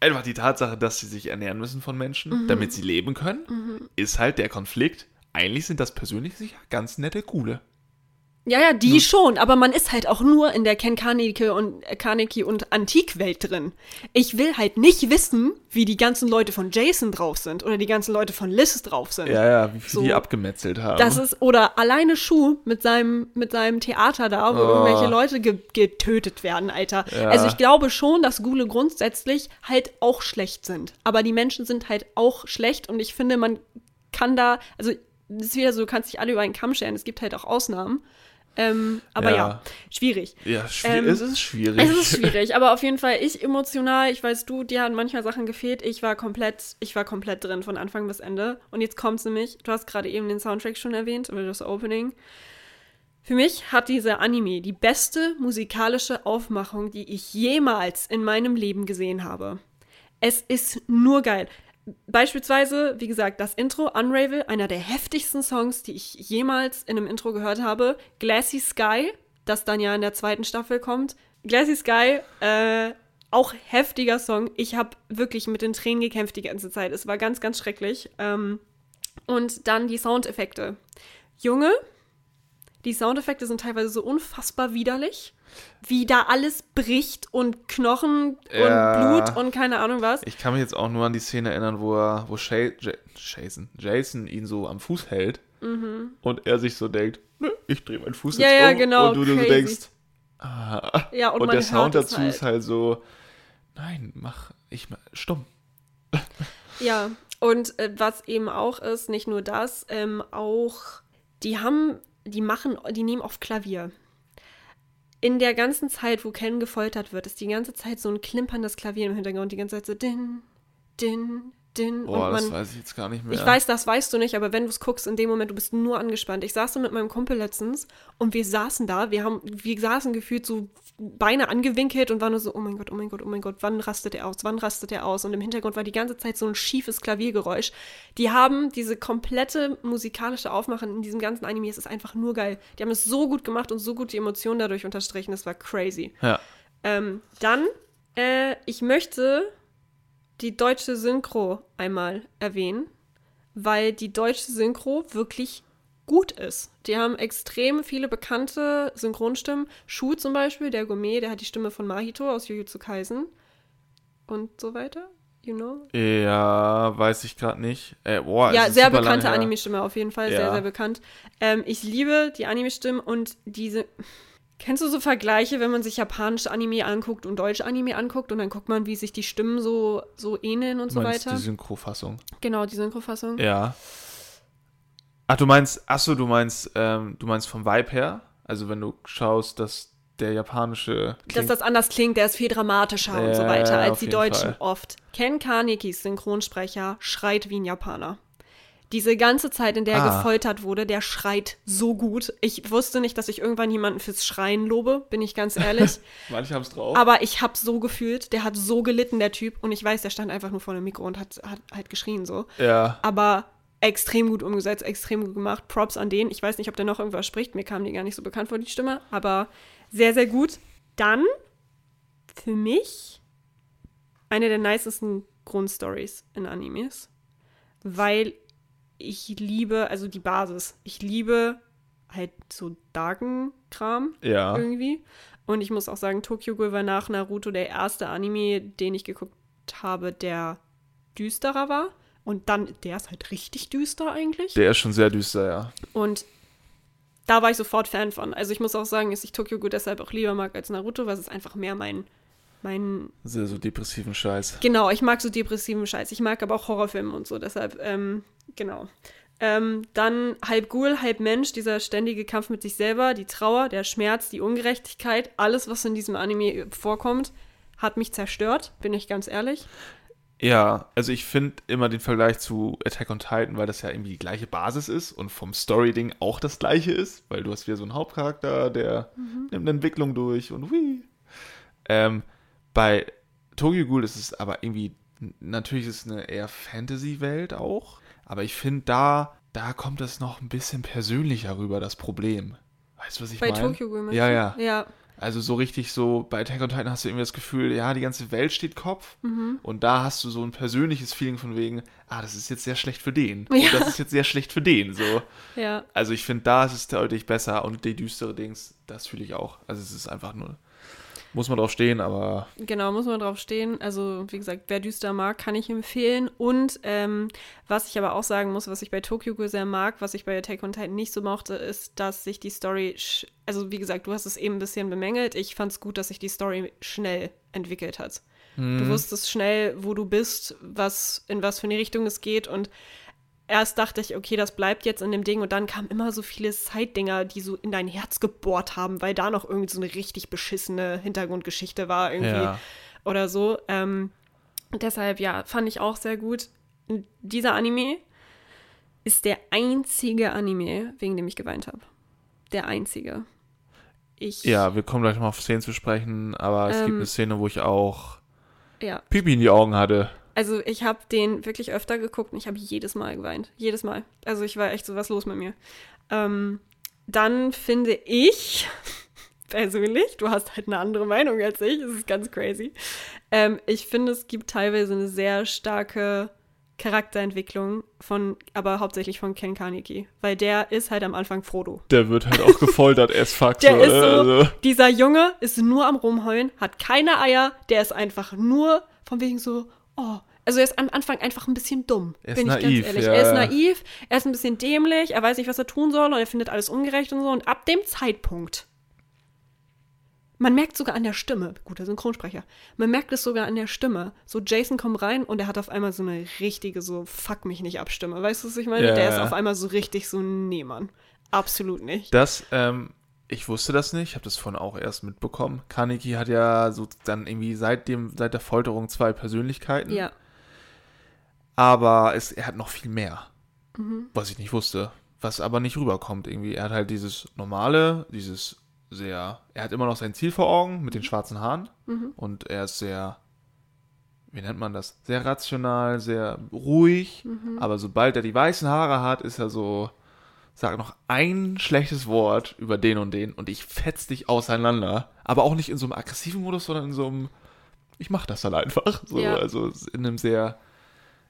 einfach die Tatsache, dass sie sich ernähren müssen von Menschen, Mhm. damit sie leben können, ist halt der Konflikt. Eigentlich sind das persönlich sicher ganz nette Gule. Ja, ja, die schon, aber man ist halt auch nur in der Ken Kaneki und äh, Kaneki und Antikwelt drin. Ich will halt nicht wissen, wie die ganzen Leute von Jason drauf sind oder die ganzen Leute von Liz drauf sind. Ja, ja, wie viel So. die abgemetzelt haben. Das ist, oder alleine Schuh mit seinem, mit seinem Theater da, wo Oh. irgendwelche Leute ge getötet werden, Alter. Ja. Also ich glaube schon, dass Gule grundsätzlich halt auch schlecht sind. Aber die Menschen sind halt auch schlecht und ich finde, man kann da, also es ist wieder so, du kannst dich alle über einen Kamm scheren. Es gibt halt auch Ausnahmen. Ähm, aber ja. Ja. schwierig. ja, schwi ähm, es ist schwierig. Es ist schwierig, aber auf jeden Fall ich emotional, ich weiß du, dir haben manchmal Sachen gefehlt. Ich war komplett, ich war komplett drin von Anfang bis Ende. Und jetzt kommt's nämlich, du hast gerade eben den Soundtrack schon erwähnt, oder das Opening. Für mich hat dieser Anime die beste musikalische Aufmachung, die ich jemals in meinem Leben gesehen habe. Es ist nur geil. Beispielsweise, wie gesagt, das Intro Unravel, einer der heftigsten Songs, die ich jemals in einem Intro gehört habe. Glassy Sky, das dann ja in der zweiten Staffel kommt. Glassy Sky, äh, auch heftiger Song. Ich habe wirklich mit den Tränen gekämpft die ganze Zeit. Es war ganz, ganz schrecklich. Ähm, und dann die Soundeffekte. Junge, die Soundeffekte sind teilweise so unfassbar widerlich, wie da alles bricht und Knochen Ja. und Blut und keine Ahnung was. Ich kann mich jetzt auch nur an die Szene erinnern, wo er, wo Shay, J Jason, Jason ihn so am Fuß hält und er sich so denkt, Nö, ich drehe meinen Fuß Mhm. Ja, jetzt ja, um genau, und du dir so denkst, ah. Ja, und und, der Sound dazu halt. ist halt so, nein, mach ich mal stumm. Ja, und äh, was eben auch ist, nicht nur das, ähm, auch, die haben, die machen, die nehmen oft Klavier. In der ganzen Zeit, wo Ken gefoltert wird, ist die ganze Zeit so ein klimperndes Klavier im Hintergrund, die ganze Zeit so din, din, din. Boah, und das man, weiß ich jetzt gar nicht mehr. Ich weiß, das weißt du nicht, aber wenn du es guckst, in dem Moment, du bist nur angespannt. Ich saß da mit meinem Kumpel letztens und wir saßen da, wir haben, wir saßen gefühlt so Beine angewinkelt und waren nur so, oh mein Gott, oh mein Gott, oh mein Gott, wann rastet er aus, wann rastet er aus? Und im Hintergrund war die ganze Zeit so ein schiefes Klaviergeräusch. Die haben diese komplette musikalische Aufmachung in diesem ganzen Anime, es ist einfach nur geil. Die haben es so gut gemacht und so gut die Emotionen dadurch unterstrichen, das war crazy. Ja. Ähm, dann, äh, ich möchte die deutsche Synchro einmal erwähnen, weil die deutsche Synchro wirklich gut ist. Die haben extrem viele bekannte Synchronstimmen. Shu zum Beispiel, der Gourmet, der hat die Stimme von Mahito aus Jujutsu Kaisen und so weiter. You know? Ja, weiß ich gerade nicht. Äh, boah, ja, sehr bekannte. Anime-Stimme auf jeden Fall, sehr, Ja. sehr bekannt. Ähm, ich liebe die Anime-Stimmen und diese. Kennst du so Vergleiche, wenn man sich japanische Anime anguckt und deutsche Anime anguckt und dann guckt man, wie sich die Stimmen so, so ähneln und so meinst weiter? die Synchrofassung. Genau, die Synchrofassung. Ja. Ach, du meinst, ach so, du meinst, ähm, du meinst vom Vibe her? Also wenn du schaust, dass der japanische Dass klingt- das anders klingt, der ist viel dramatischer und so weiter als die Deutschen Fall. oft. Ken Kanekis Synchronsprecher schreit wie ein Japaner. Diese ganze Zeit, in der er Ah. gefoltert wurde, der schreit so gut. Ich wusste nicht, dass ich irgendwann jemanden fürs Schreien lobe, bin ich ganz ehrlich. Manche haben es drauf. Aber ich hab so gefühlt, der hat so gelitten, der Typ. Und ich weiß, der stand einfach nur vor dem Mikro und hat, hat halt geschrien so. ja. Aber extrem gut umgesetzt, extrem gut gemacht. Props an den. Ich weiß nicht, ob der noch irgendwas spricht. Mir kam die gar nicht so bekannt vor, die Stimme. Aber sehr, sehr gut. Dann für mich eine der nicesten Grundstories in Animes. Weil ich liebe, also die Basis. Ich liebe halt so darken Kram Ja. irgendwie. Und ich muss auch sagen, Tokyo Ghoul war nach Naruto der erste Anime, den ich geguckt habe, der düsterer war. Und dann, der ist halt richtig düster eigentlich. Der ist schon sehr düster, ja. Und da war ich sofort Fan von. Also ich muss auch sagen, dass ich Tokyo Ghoul deshalb auch lieber mag als Naruto, weil es ist einfach mehr mein, mein Sehr so depressiven Scheiß. Genau, ich mag so depressiven Scheiß. Ich mag aber auch Horrorfilme und so, deshalb, ähm, genau. Ähm, dann halb Ghoul, halb Mensch, dieser ständige Kampf mit sich selber, die Trauer, der Schmerz, die Ungerechtigkeit, alles, was in diesem Anime vorkommt, hat mich zerstört, bin ich ganz ehrlich. Ja, also ich finde immer den Vergleich zu Attack on Titan, weil das ja irgendwie die gleiche Basis ist und vom Story-Ding auch das gleiche ist, weil du hast wieder so einen Hauptcharakter, der nimmt eine Entwicklung durch und wie. Ähm, bei Tokyo Ghoul ist es aber irgendwie, natürlich ist es eine eher Fantasy-Welt auch, aber ich finde da, da kommt es noch ein bisschen persönlicher rüber, das Problem. Weißt du, was ich Bei meine? Tokyo Ghoul Ja, ja. Ja, Also so richtig so, bei Attack on Titan hast du irgendwie das Gefühl, ja, die ganze Welt steht Kopf. Mhm. Und da hast du so ein persönliches Feeling von wegen, ah, das ist jetzt sehr schlecht für den. Ja. Und das ist jetzt sehr schlecht für den. So. Ja. Also ich finde, da ist es deutlich besser. Und die düstere Dings, das fühle ich auch. Also es ist einfach nur, muss man drauf stehen, aber Genau, muss man drauf stehen. Also, wie gesagt, wer düster mag, kann ich empfehlen. Und ähm, was ich aber auch sagen muss, was ich bei Tokyo Ghoul sehr mag, was ich bei Attack on Titan nicht so mochte, ist, dass sich die Story, also wie gesagt, du hast es eben ein bisschen bemängelt. Ich fand es gut, dass sich die Story schnell entwickelt hat. Du wusstest schnell, wo du bist, was, in was für eine Richtung es geht und erst dachte ich, okay, das bleibt jetzt in dem Ding und dann kamen immer so viele Side-Dinger, die so in dein Herz gebohrt haben, weil da noch irgendwie so eine richtig beschissene Hintergrundgeschichte war irgendwie Ja. oder so. Ähm, deshalb, ja, fand ich auch sehr gut. Dieser Anime ist der einzige Anime, wegen dem ich geweint habe. Der einzige. Ich, ja, wir kommen gleich noch auf Szenen zu sprechen, aber es gibt Ähm. eine Szene, wo ich auch ja. Pipi in die Augen hatte. Also ich habe den wirklich öfter geguckt und ich habe jedes Mal geweint. Jedes Mal. Also ich war echt so, was los mit mir. Ähm, dann finde ich persönlich, du hast halt eine andere Meinung als ich, das ist ganz crazy. Ähm, ich finde, es gibt teilweise eine sehr starke Charakterentwicklung von, aber hauptsächlich von Ken Kaneki, weil der ist halt am Anfang Frodo. Der wird halt auch gefoltert as fuck. Der so, ist so, also. dieser Junge ist nur am Rumheulen, hat keine Eier, der ist einfach nur von wegen so, oh. Also er ist am Anfang einfach ein bisschen dumm, Er ist bin ich naiv, ganz ehrlich. ja, er ist naiv, er ist ein bisschen dämlich, er weiß nicht, was er tun soll und er findet alles ungerecht und so. Und ab dem Zeitpunkt, man merkt sogar an der Stimme, guter Synchronsprecher, man merkt es sogar an der Stimme. So Jason kommt rein und er hat auf einmal so eine richtige, so fuck mich nicht ab Stimme. Weißt du, was ich meine? Ja, der ist auf einmal so richtig so, nee, Mann. Absolut nicht. Das, ähm, ich wusste das nicht, ich habe das von auch erst mitbekommen. Kaneki hat ja so dann irgendwie seit dem, seit der Folterung zwei Persönlichkeiten. Ja. Aber es, er hat noch viel mehr. Mhm. Was ich nicht wusste. Was aber nicht rüberkommt irgendwie. Er hat halt dieses normale, dieses sehr. Er hat immer noch sein Ziel vor Augen mit den schwarzen Haaren. Mhm. Und er ist sehr. Wie nennt man das? Sehr rational, sehr ruhig. Mhm. Aber sobald er die weißen Haare hat, ist er so. Sag noch ein schlechtes Wort über den und den und ich fetz dich auseinander. Aber auch nicht in so einem aggressiven Modus, sondern in so einem. Ich mach das dann einfach. So, Ja. Also in einem sehr.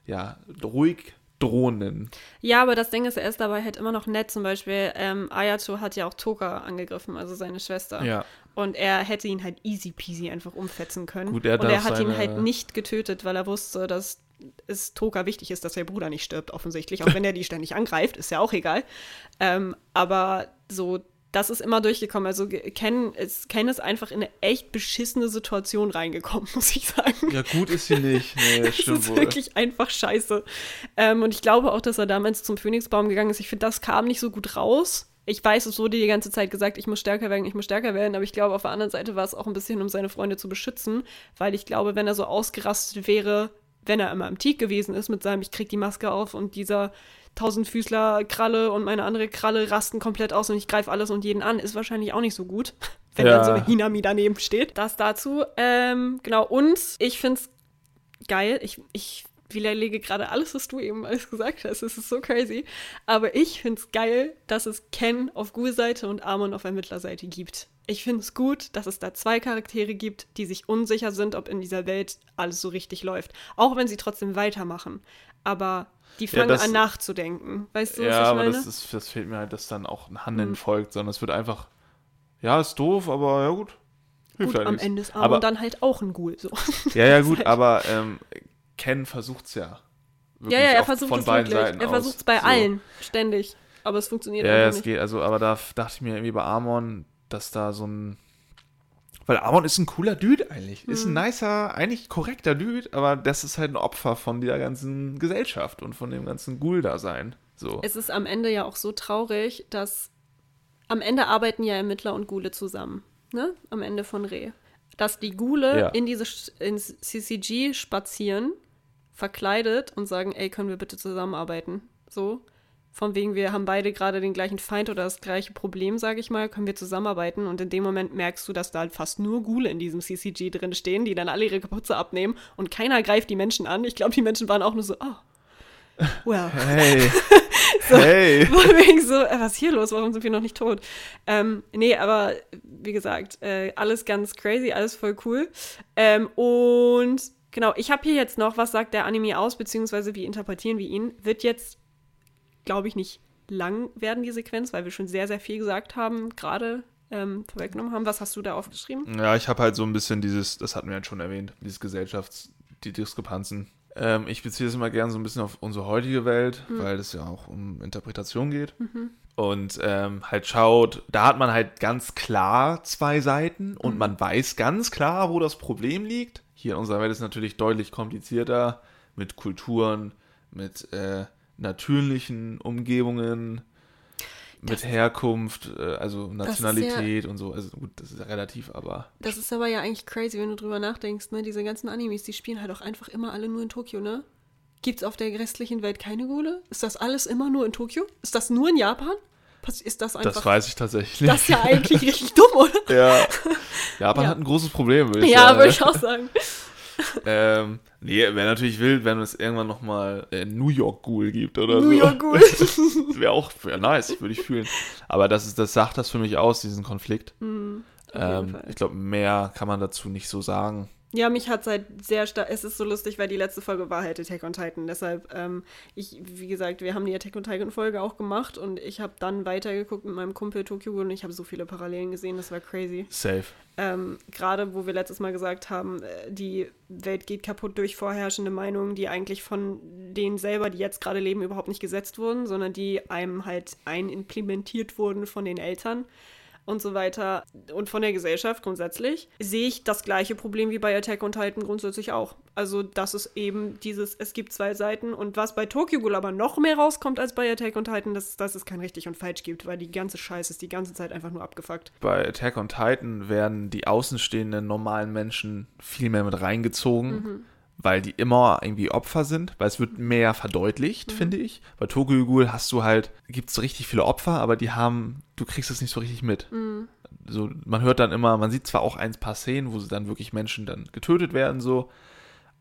Ja, ruhig drohenden. Ja, aber das Ding ist, er ist dabei halt immer noch nett. Zum Beispiel, ähm, Ayato hat ja auch Toka angegriffen, also seine Schwester. Ja. Und er hätte ihn halt easy peasy einfach umfetzen können. Gut, er Und er hat ihn seine- halt nicht getötet, weil er wusste, dass es Toka wichtig ist, dass der Bruder nicht stirbt, offensichtlich. Auch wenn er die ständig angreift, ist ja auch egal. Ähm, aber so, das ist immer durchgekommen. Also Ken ist, Ken ist einfach in eine echt beschissene Situation reingekommen, muss ich sagen. Ja, gut ist sie nicht. Nee, das stimmt ist wohl. wirklich einfach scheiße. Ähm, und ich glaube auch, dass er damals zum Phönixbaum gegangen ist. Ich finde, das kam nicht so gut raus. Ich weiß, es wurde die ganze Zeit gesagt, ich muss stärker werden, ich muss stärker werden, aber ich glaube, auf der anderen Seite war es auch ein bisschen, um seine Freunde zu beschützen, weil ich glaube, wenn er so ausgerastet wäre, wenn er immer im Teak gewesen ist mit seinem, ich krieg die Maske auf und dieser Tausendfüßler-Kralle und meine andere Kralle rasten komplett aus und ich greife alles und jeden an, ist wahrscheinlich auch nicht so gut, wenn Ja. dann so eine Hinami daneben steht. Das dazu. Ähm, genau, und ich finde es geil. Ich, ich widerlege gerade alles, was du eben alles gesagt hast. Es ist so crazy. Aber ich finde es geil, dass es Ken auf Ghoul-Seite und Amon auf Ermittlerseite gibt. Ich finde es gut, dass es da zwei Charaktere gibt, die sich unsicher sind, ob in dieser Welt alles so richtig läuft. Auch wenn sie trotzdem weitermachen. Aber die Ja, fangen das- an nachzudenken. Weißt du, was ja, ich aber meine? das, ist, das fehlt mir halt, dass dann auch ein Handeln Mhm. folgt, sondern es wird einfach, ja, ist doof, aber ja gut. Hilft gut, halt am nichts. Ende ist Amon aber, dann halt auch ein Ghoul. So. Ja, ja, gut, halt- aber ähm, Ken versucht's ja. Ja, Wirklich ja, er versucht von es beiden wirklich. Seiten Er versucht es bei So. allen, ständig. Aber es funktioniert Ja, ja, es nicht. geht, also, aber da dachte ich mir irgendwie bei Amon, dass da so ein. Weil Amon ist ein cooler Dude eigentlich. Ist Mhm. ein nicer, eigentlich korrekter Dude, aber das ist halt ein Opfer von dieser ganzen Gesellschaft und von dem ganzen Ghoul-Dasein. So. Es ist am Ende ja auch so traurig, dass am Ende arbeiten ja Ermittler und Ghule zusammen, ne? Am Ende von Reh. Dass die Ghule Ja. in diese ins CCG spazieren, verkleidet und sagen, ey, können wir bitte zusammenarbeiten? So. Von wegen, wir haben beide gerade den gleichen Feind oder das gleiche Problem, sage ich mal, können wir zusammenarbeiten? Und in dem Moment merkst du, dass da halt fast nur Ghule in diesem CCG drin stehen, die dann alle ihre Kapuze abnehmen und keiner greift die Menschen an. Ich glaube, die Menschen waren auch nur so, oh, well. Hey, So, Hey! Von wegen so, äh, was ist hier los? Warum sind wir noch nicht tot? Ähm, nee, aber wie gesagt, äh, alles ganz crazy, alles voll cool. Ähm, und genau, ich habe hier jetzt noch, was sagt der Anime aus, beziehungsweise wie interpretieren wir ihn? Wird jetzt, glaube ich, nicht lang werden, die Sequenz, weil wir schon sehr, sehr viel gesagt haben, gerade ähm, vorweggenommen haben. Was hast du da aufgeschrieben? Ja, ich habe halt so ein bisschen dieses, das hatten wir halt schon erwähnt, dieses Gesellschafts-, die Diskrepanzen. Ähm, ich beziehe es immer gerne so ein bisschen auf unsere heutige Welt, weil es ja auch um Interpretation geht. Und ähm, halt schaut, da hat man halt ganz klar zwei Seiten und man weiß ganz klar, wo das Problem liegt. Hier in unserer Welt ist es natürlich deutlich komplizierter mit Kulturen, mit äh, natürlichen Umgebungen, mit Herkunft, äh, also ist ja- Nationalität und so. Also gut, das ist ja relativ, aber Das ist aber ja eigentlich crazy, wenn du drüber nachdenkst, ne? Diese ganzen Animes, die spielen halt auch einfach immer alle nur in Tokio, ne? Gibt's auf der restlichen Welt keine Gule? Ist das alles immer nur in Tokio? Ist das nur in Japan? Ist das einfach. das weiß ich tatsächlich. das ist ja eigentlich richtig dumm, oder? ja. Japan Ja. hat ein großes Problem, würde ich Ja, sagen. würde ich auch sagen. Ähm, nee, wäre natürlich wild, wenn es irgendwann nochmal äh, New York Ghoul gibt oder New so. York Ghoul. wäre auch wär nice, würde ich fühlen. Aber das, ist, das sagt das für mich aus, diesen Konflikt. Hm, jeden Ähm, ich glaube, mehr kann man dazu nicht so sagen. Ja, mich hat halt sehr stark. Es ist so lustig, weil die letzte Folge war halt Attack on Titan. Deshalb, ähm, ich, wie gesagt, wir haben die Attack on Titan Folge auch gemacht und ich habe dann weitergeguckt mit meinem Kumpel Tokyo und ich habe so viele Parallelen gesehen, das war crazy. Safe. Ähm, Gerade wo wir letztes Mal gesagt haben, äh, die Welt geht kaputt durch vorherrschende Meinungen, die eigentlich von denen selber, die jetzt gerade leben, überhaupt nicht gesetzt wurden, sondern die einem halt einimplementiert wurden von den Eltern und so weiter und von der Gesellschaft grundsätzlich, sehe ich das gleiche Problem wie bei Attack on Titan grundsätzlich auch. Also, dass es eben dieses, es gibt zwei Seiten und was bei Tokyo Ghoul aber noch mehr rauskommt als bei Attack on Titan, dass, dass es kein richtig und falsch gibt, weil die ganze Scheiße ist die ganze Zeit einfach nur abgefuckt. Bei Attack on Titan werden die außenstehenden normalen Menschen viel mehr mit reingezogen, Mhm. Weil die immer irgendwie Opfer sind, weil es wird mehr verdeutlicht, Mhm. finde ich. Bei Tokyo Ghoul hast du halt, gibt es richtig viele Opfer, aber die haben, du kriegst es nicht so richtig mit. Mhm. So, man hört dann immer, man sieht zwar auch ein paar Szenen, wo sie dann wirklich Menschen dann getötet werden, so,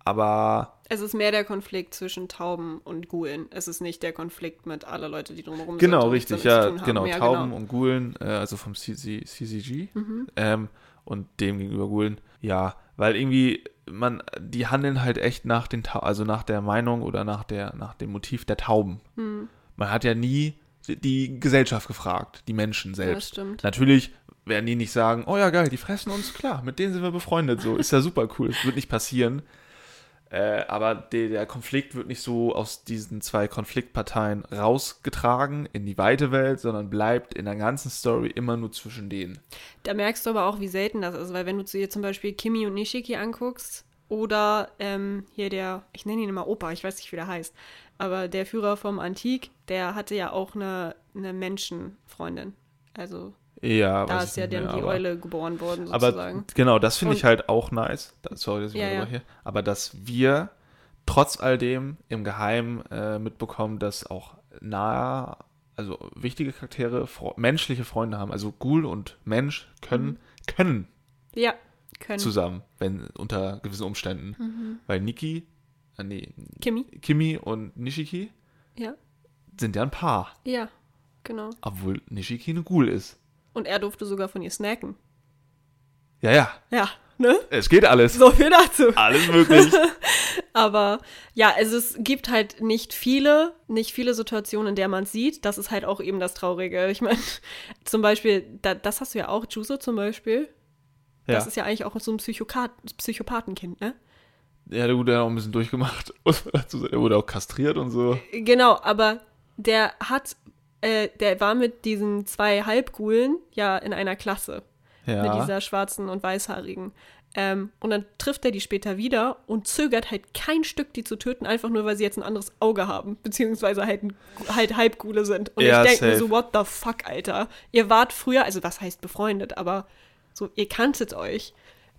aber Es ist mehr der Konflikt zwischen Tauben und Ghoulen. Es ist nicht der Konflikt mit aller Leute, die drumherum Genau, sind und richtig, ja, genau. Ja, Tauben genau. Mhm. und Gulen, äh, also vom CC, CCG ähm, und dem gegenüber Gulen, ja, weil irgendwie man, die handeln halt echt nach den, also nach der Meinung oder nach der, nach dem Motiv der Tauben. Hm. Man hat ja nie die- Gesellschaft gefragt, die Menschen Ja, selbst. stimmt. Natürlich werden die nicht sagen, oh ja geil, die fressen uns, klar, mit denen sind wir befreundet, so ist ja super cool, das wird nicht passieren. Äh, aber der, der Konflikt wird nicht so aus diesen zwei Konfliktparteien rausgetragen in die weite Welt, sondern bleibt in der ganzen Story immer nur zwischen denen. Da merkst du aber auch, wie selten das ist, weil wenn du dir zum Beispiel Kimi und Nishiki anguckst oder ähm, hier der, ich nenne ihn immer Opa, ich weiß nicht, wie der heißt, aber der Führer vom Antik, der hatte ja auch eine, eine Menschenfreundin. Also Ja, da ist ja dann mehr, die aber- Eule geboren worden, Aber sozusagen. genau, das finde ich halt auch nice. Sorry, dass ich Ja, ja, ja. hier. Aber dass wir trotz all dem im Geheimen äh, mitbekommen, dass auch nahe, also wichtige Charaktere fro menschliche Freunde haben. Also Ghoul und Mensch können, Mhm. können ja, können. zusammen, wenn unter gewissen Umständen. Mhm. Weil Niki, äh, nee, Kimi? Kimi und Nishiki Ja, sind ja ein Paar. ja, genau. Obwohl Nishiki eine Ghoul ist. Und er durfte sogar von ihr snacken. Ja, ja, Ja, ne? es geht alles. So viel dazu. Alles möglich. Aber ja, also es gibt halt nicht viele, nicht viele Situationen, in der man es sieht. Das ist halt auch eben das Traurige. Ich meine, zum Beispiel, da, das hast du ja auch, Juso zum Beispiel. ja. Das ist ja eigentlich auch so ein Psychokat Psychopathenkind, ne? Ja, der wurde ja auch ein bisschen durchgemacht. Der wurde auch kastriert und so. Genau, aber der hat, äh, der war mit diesen zwei Halbgulen ja in einer Klasse. Mit Ja. dieser schwarzen und weißhaarigen. Ähm, und dann trifft er die später wieder und zögert halt kein Stück, die zu töten, einfach nur, weil sie jetzt ein anderes Auge haben, beziehungsweise halt, ein- halt Halbgule sind. Und Ja, ich denke mir so, what the fuck, Alter? Ihr wart früher, also was heißt befreundet, aber so, ihr kanntet euch.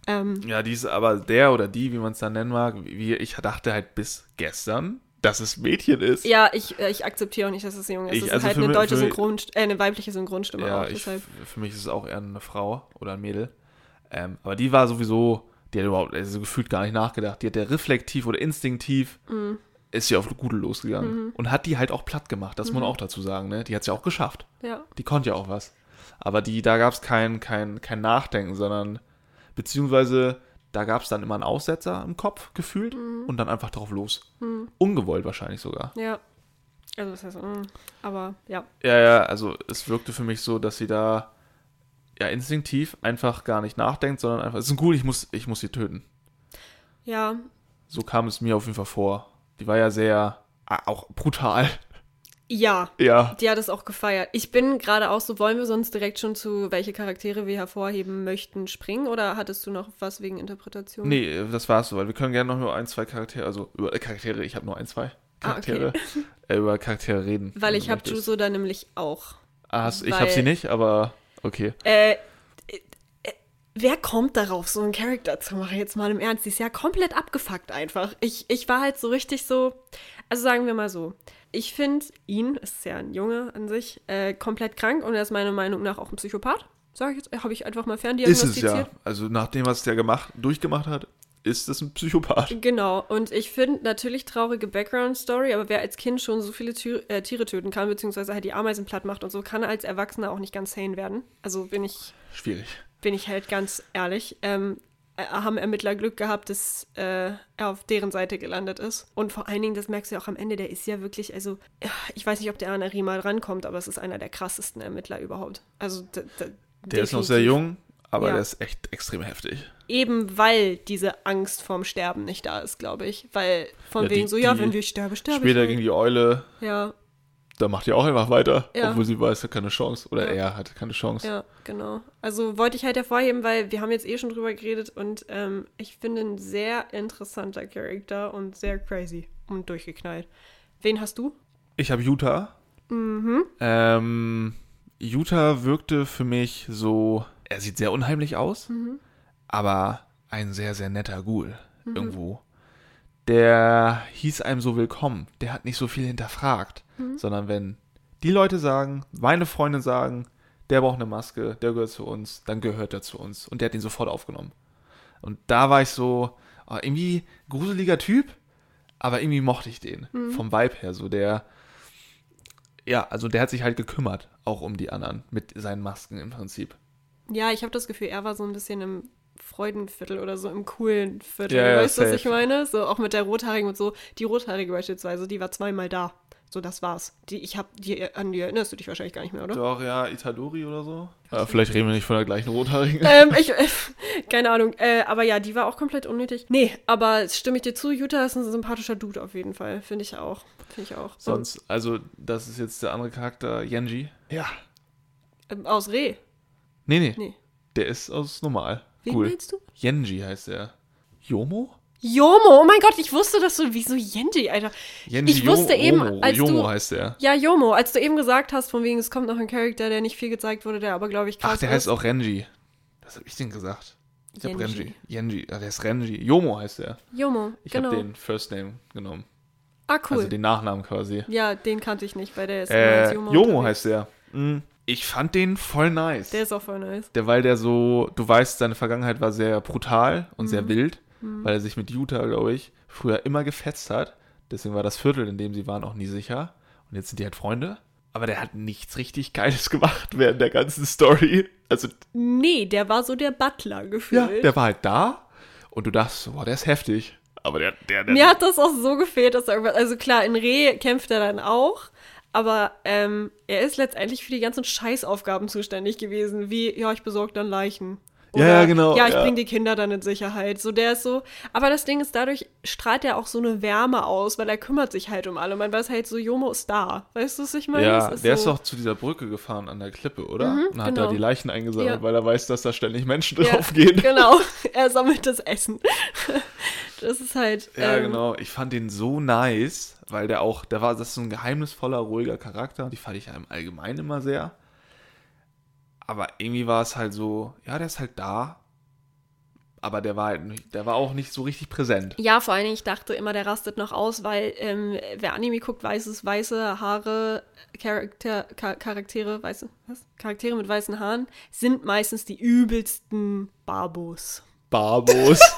Ähm, Ja, dies, aber der oder die, wie man es dann nennen mag, wie ich dachte halt bis gestern, dass es Mädchen ist. ja, ich, äh, ich akzeptiere auch nicht, dass es ein Junge ist. Ich- Es ist also halt eine deutsche Synchron, äh, eine weibliche Synchronstimme Ja, auch. ich, für mich ist es auch eher eine Frau oder ein Mädel. Ähm, aber die war sowieso, die hat überhaupt also gefühlt gar nicht nachgedacht. Die hat ja reflektiv oder instinktiv Mhm. ist sie auf Gute losgegangen. Und hat die halt auch platt gemacht, das muss man auch dazu sagen, ne? Die hat es ja auch geschafft. Ja. Die konnte ja auch was. Aber die, da gab es kein, kein, kein Nachdenken, sondern beziehungsweise da gab es dann immer einen Aussetzer im Kopf gefühlt und dann einfach drauf los. Ungewollt wahrscheinlich sogar. Ja. Also das heißt, mm, aber ja. Ja, ja, also es wirkte für mich so, dass sie da ja instinktiv einfach gar nicht nachdenkt, sondern einfach, es ist gut, ich muss, ich muss sie töten. Ja, So kam es mir auf jeden Fall vor. Die war ja sehr, auch brutal. Ja. Ja. Die hat es auch gefeiert. Ich bin gerade auch so, wollen wir sonst direkt schon zu welche Charaktere wir hervorheben möchten springen oder hattest du noch was wegen Interpretation? Nee, das war's so, weil wir können gerne noch nur ein, zwei Charaktere, also über äh, Charaktere, ich habe nur ein, zwei Ah, okay. Charaktere, äh, über Charaktere reden. Weil ich habe möchtest. Juso da nämlich auch. Ah, hast- ich habe sie nicht, aber okay. Äh, äh, wer kommt darauf, so einen Charakter zu machen? Jetzt mal im Ernst. Die ist ja komplett abgefuckt einfach. Ich, ich war halt so richtig so. Also sagen wir mal so. Ich finde ihn, ist ja ein Junge an sich, äh, komplett krank und er ist meiner Meinung nach auch ein Psychopath. Sag ich jetzt, habe ich einfach mal Ist ferndiagnostiziert. es ja. Also nach dem, was der gemacht, durchgemacht hat, ist es ein Psychopath. Genau, und ich finde natürlich traurige Background-Story, aber wer als Kind schon so viele Tür, äh, Tiere töten kann, beziehungsweise halt die Ameisen platt macht und so, kann als Erwachsener auch nicht ganz sane werden. Also bin ich, Schwierig. bin ich halt ganz ehrlich. Ähm, äh, haben Ermittler Glück gehabt, dass äh, er auf deren Seite gelandet ist. Und vor allen Dingen, das merkst du ja auch am Ende, der ist ja wirklich, also, äh, ich weiß nicht, ob der an Arima rankommt, aber es ist einer der krassesten Ermittler überhaupt. Also, Der ist noch sehr definitiv. jung, aber Ja. der ist echt extrem heftig. Eben weil diese Angst vorm Sterben nicht da ist, glaube ich. Weil von Ja, die- wegen so, ja, die- wenn ich sterbe, sterbe Später ich. gegen halt. die Eule, Ja, da macht die auch einfach weiter, Ja. obwohl sie weiß, er hat keine Chance. Oder Ja. er hatte keine Chance. ja, genau. Also wollte ich halt hervorheben, weil wir haben jetzt eh schon drüber geredet und ähm, ich finde ein sehr interessanter Charakter und sehr crazy und durchgeknallt. Wen hast du? Ich habe Utah. Mhm. Ähm, Utah wirkte für mich so, er sieht sehr unheimlich aus, Mhm. aber ein sehr, sehr netter Ghoul irgendwo. Der hieß einem so willkommen. Der hat nicht so viel hinterfragt, Mhm. sondern wenn die Leute sagen, meine Freunde sagen, der braucht eine Maske, der gehört zu uns, dann gehört er zu uns. Und der hat ihn sofort aufgenommen. Und da war ich so, oh, irgendwie gruseliger Typ, aber irgendwie mochte ich den. Mhm. Vom Vibe her, so der, ja, also der hat sich halt gekümmert, auch um die anderen, mit seinen Masken im Prinzip. Ja, ich habe das Gefühl, er war so ein bisschen im Freudenviertel oder so im coolen Viertel. Ja, ja, weißt du, was ich meine? So auch mit der Rothaarigen und so. Die Rothaarige beispielsweise, die war zweimal da. So, das war's. Die, ich hab, die, an die erinnerst du dich wahrscheinlich gar nicht mehr, oder? Doch, ja, Itadori oder so. Ja, vielleicht reden wir nicht von der gleichen Rothaarigen. ähm, ich, äh, keine Ahnung. Äh, aber ja, die war auch komplett unnötig. Nee, aber stimme ich dir zu, Jutta ist ein sympathischer Dude auf jeden Fall. Finde ich auch. Finde ich auch. Sonst, also, das ist jetzt der andere Charakter, Yenji. Ja. Und, ähm, aus Reh. Nee, nee, Nee. der ist aus normal. Wen cool. meinst du? Yenji heißt er. Yomo? Jomo. Oh mein Gott, ich wusste das so. Wieso Yenji, Alter? Yenji Ich wusste eben, Yomo, als Yomo du- heißt er. Ja, Jomo, als du eben gesagt hast, von wegen, es kommt noch ein Charakter, der nicht viel gezeigt wurde, der aber, glaube ich, krass Ach, der ist. heißt auch Renji. Was hab ich denn gesagt? Ich hab Yenji. Renji. Yenji, ah, der ist Renji. Yomo heißt er. Jomo, Ich genau. hab den First Name genommen. ah, cool. Also den Nachnamen quasi. ja, den kannte ich nicht, weil der ist Äh, Jomo. Yomo unterwegs. heißt der. Mhm. Ich fand den voll nice. Der ist auch voll nice. Der, weil der so, du weißt, seine Vergangenheit war sehr brutal und Mhm. sehr wild, weil er sich mit Utah, glaube ich, früher immer gefetzt hat. Deswegen war das Viertel, in dem sie waren, auch nie sicher. Und jetzt sind die halt Freunde. Aber der hat nichts richtig Geiles gemacht während der ganzen Story. Also, Nee, der war so der Butler ja, gefühlt. der war halt da und du dachtest, boah, der ist heftig. Aber der, der, der Mir hat das auch so gefehlt, dass er irgendwas. Also klar, in Reh kämpft er dann auch, aber ähm, er ist letztendlich für die ganzen Scheißaufgaben zuständig gewesen, wie, ja, ich besorge dann Leichen. Ja, ja, genau, Ja, ich ja. bringe die Kinder dann in Sicherheit. So, der ist so. Aber das Ding ist, dadurch strahlt er auch so eine Wärme aus, weil er kümmert sich halt um alle. Man weiß halt so, Jomo ist da. Weißt du, was ich meine? ja, Das der ist so, doch zu dieser Brücke gefahren an der Klippe, oder? Mhm, und hat genau. da die Leichen eingesammelt, Ja. weil er weiß, dass da ständig Menschen Ja, draufgehen. Genau, er sammelt das Essen. Das ist halt. Ja, ähm, genau. Ich fand den so nice, weil der auch, der war, das ist so ein geheimnisvoller, ruhiger Charakter. Die fand ich ja im Allgemeinen immer sehr. Aber irgendwie war es halt so, ja, der ist halt da. Aber der war halt nicht, der war auch nicht so richtig präsent. Ja, vor allen Dingen, ich dachte immer, der rastet noch aus, weil ähm, wer Anime guckt, weiß es, weiße Haare, Charakter, Char Charaktere, weiße, was? Charaktere mit weißen Haaren sind meistens die übelsten Barbos. Barbos.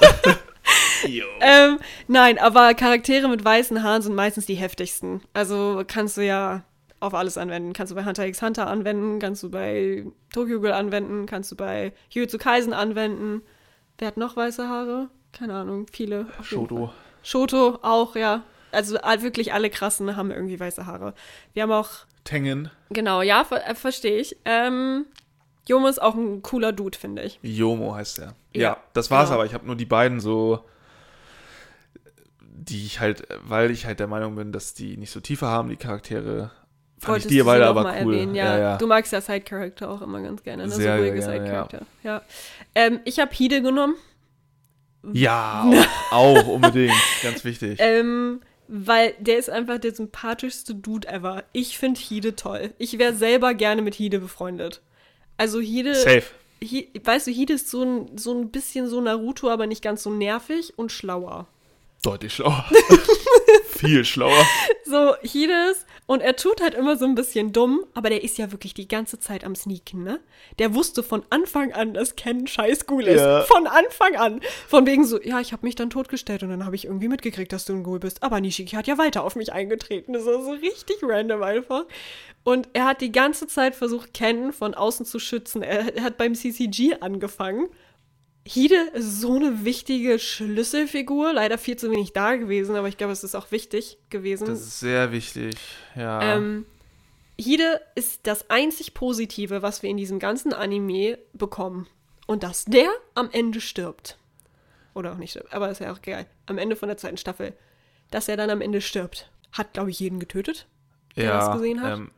Ähm, nein, aber Charaktere mit weißen Haaren sind meistens die heftigsten. Also kannst du ja auf alles anwenden. Kannst du bei Hunter x Hunter anwenden, kannst du bei Tokyo Ghoul anwenden, kannst du bei Jujutsu Kaisen anwenden. Wer hat noch weiße Haare? Keine Ahnung, viele. Shoto. Shoto auch, ja. Also wirklich alle krassen haben irgendwie weiße Haare. Wir haben auch, Tengen. genau, ja, ver äh, verstehe ich. Ähm, Yomo ist auch ein cooler Dude, finde ich. Yomo heißt er. Ja, Ja, das war's genau. aber. Ich habe nur die beiden so, die ich halt, weil ich halt der Meinung bin, dass die nicht so Tiefe haben, die Charaktere. Wolltest die du noch aber mal cool. erwähnen, ja. ja, ja. Du magst ja Side-Character auch immer ganz gerne, ne? Sehr so ruhige gerne, Side-Character. Ja. Ähm, ich habe Hide genommen, Ja, auch, auch unbedingt. Ganz wichtig. ähm, weil der ist einfach der sympathischste Dude ever. Ich finde Hide toll. Ich wäre selber gerne mit Hide befreundet. Also Hide, Safe. Hi, weißt du, Hide ist so ein, so ein bisschen so Naruto, aber nicht ganz so nervig und schlauer. Deutlich schlauer. Viel schlauer. So, Hide ist, und er tut halt immer so ein bisschen dumm, aber der ist ja wirklich die ganze Zeit am Sneaken, ne? Der wusste von Anfang an, dass Ken scheiß Ghoul ist. Ja. Von Anfang an. Von wegen so, ja, ich habe mich dann totgestellt und dann habe ich irgendwie mitgekriegt, dass du ein Ghoul bist. Aber Nishiki hat ja weiter auf mich eingetreten. Das war so richtig random einfach. Und er hat die ganze Zeit versucht, Ken von außen zu schützen. Er, er hat beim CCG angefangen. Hide ist so eine wichtige Schlüsselfigur. Leider viel zu wenig da gewesen, aber ich glaube, es ist auch wichtig gewesen. Das ist sehr wichtig. Ja. Ähm, Hide ist das einzig Positive, was wir in diesem ganzen Anime bekommen. Und dass der am Ende stirbt. Oder auch nicht stirbt, aber ist ja auch geil. Am Ende von der zweiten Staffel. Dass er dann am Ende stirbt. Hat, glaube ich, jeden getötet. der ja, das gesehen hat? Ähm,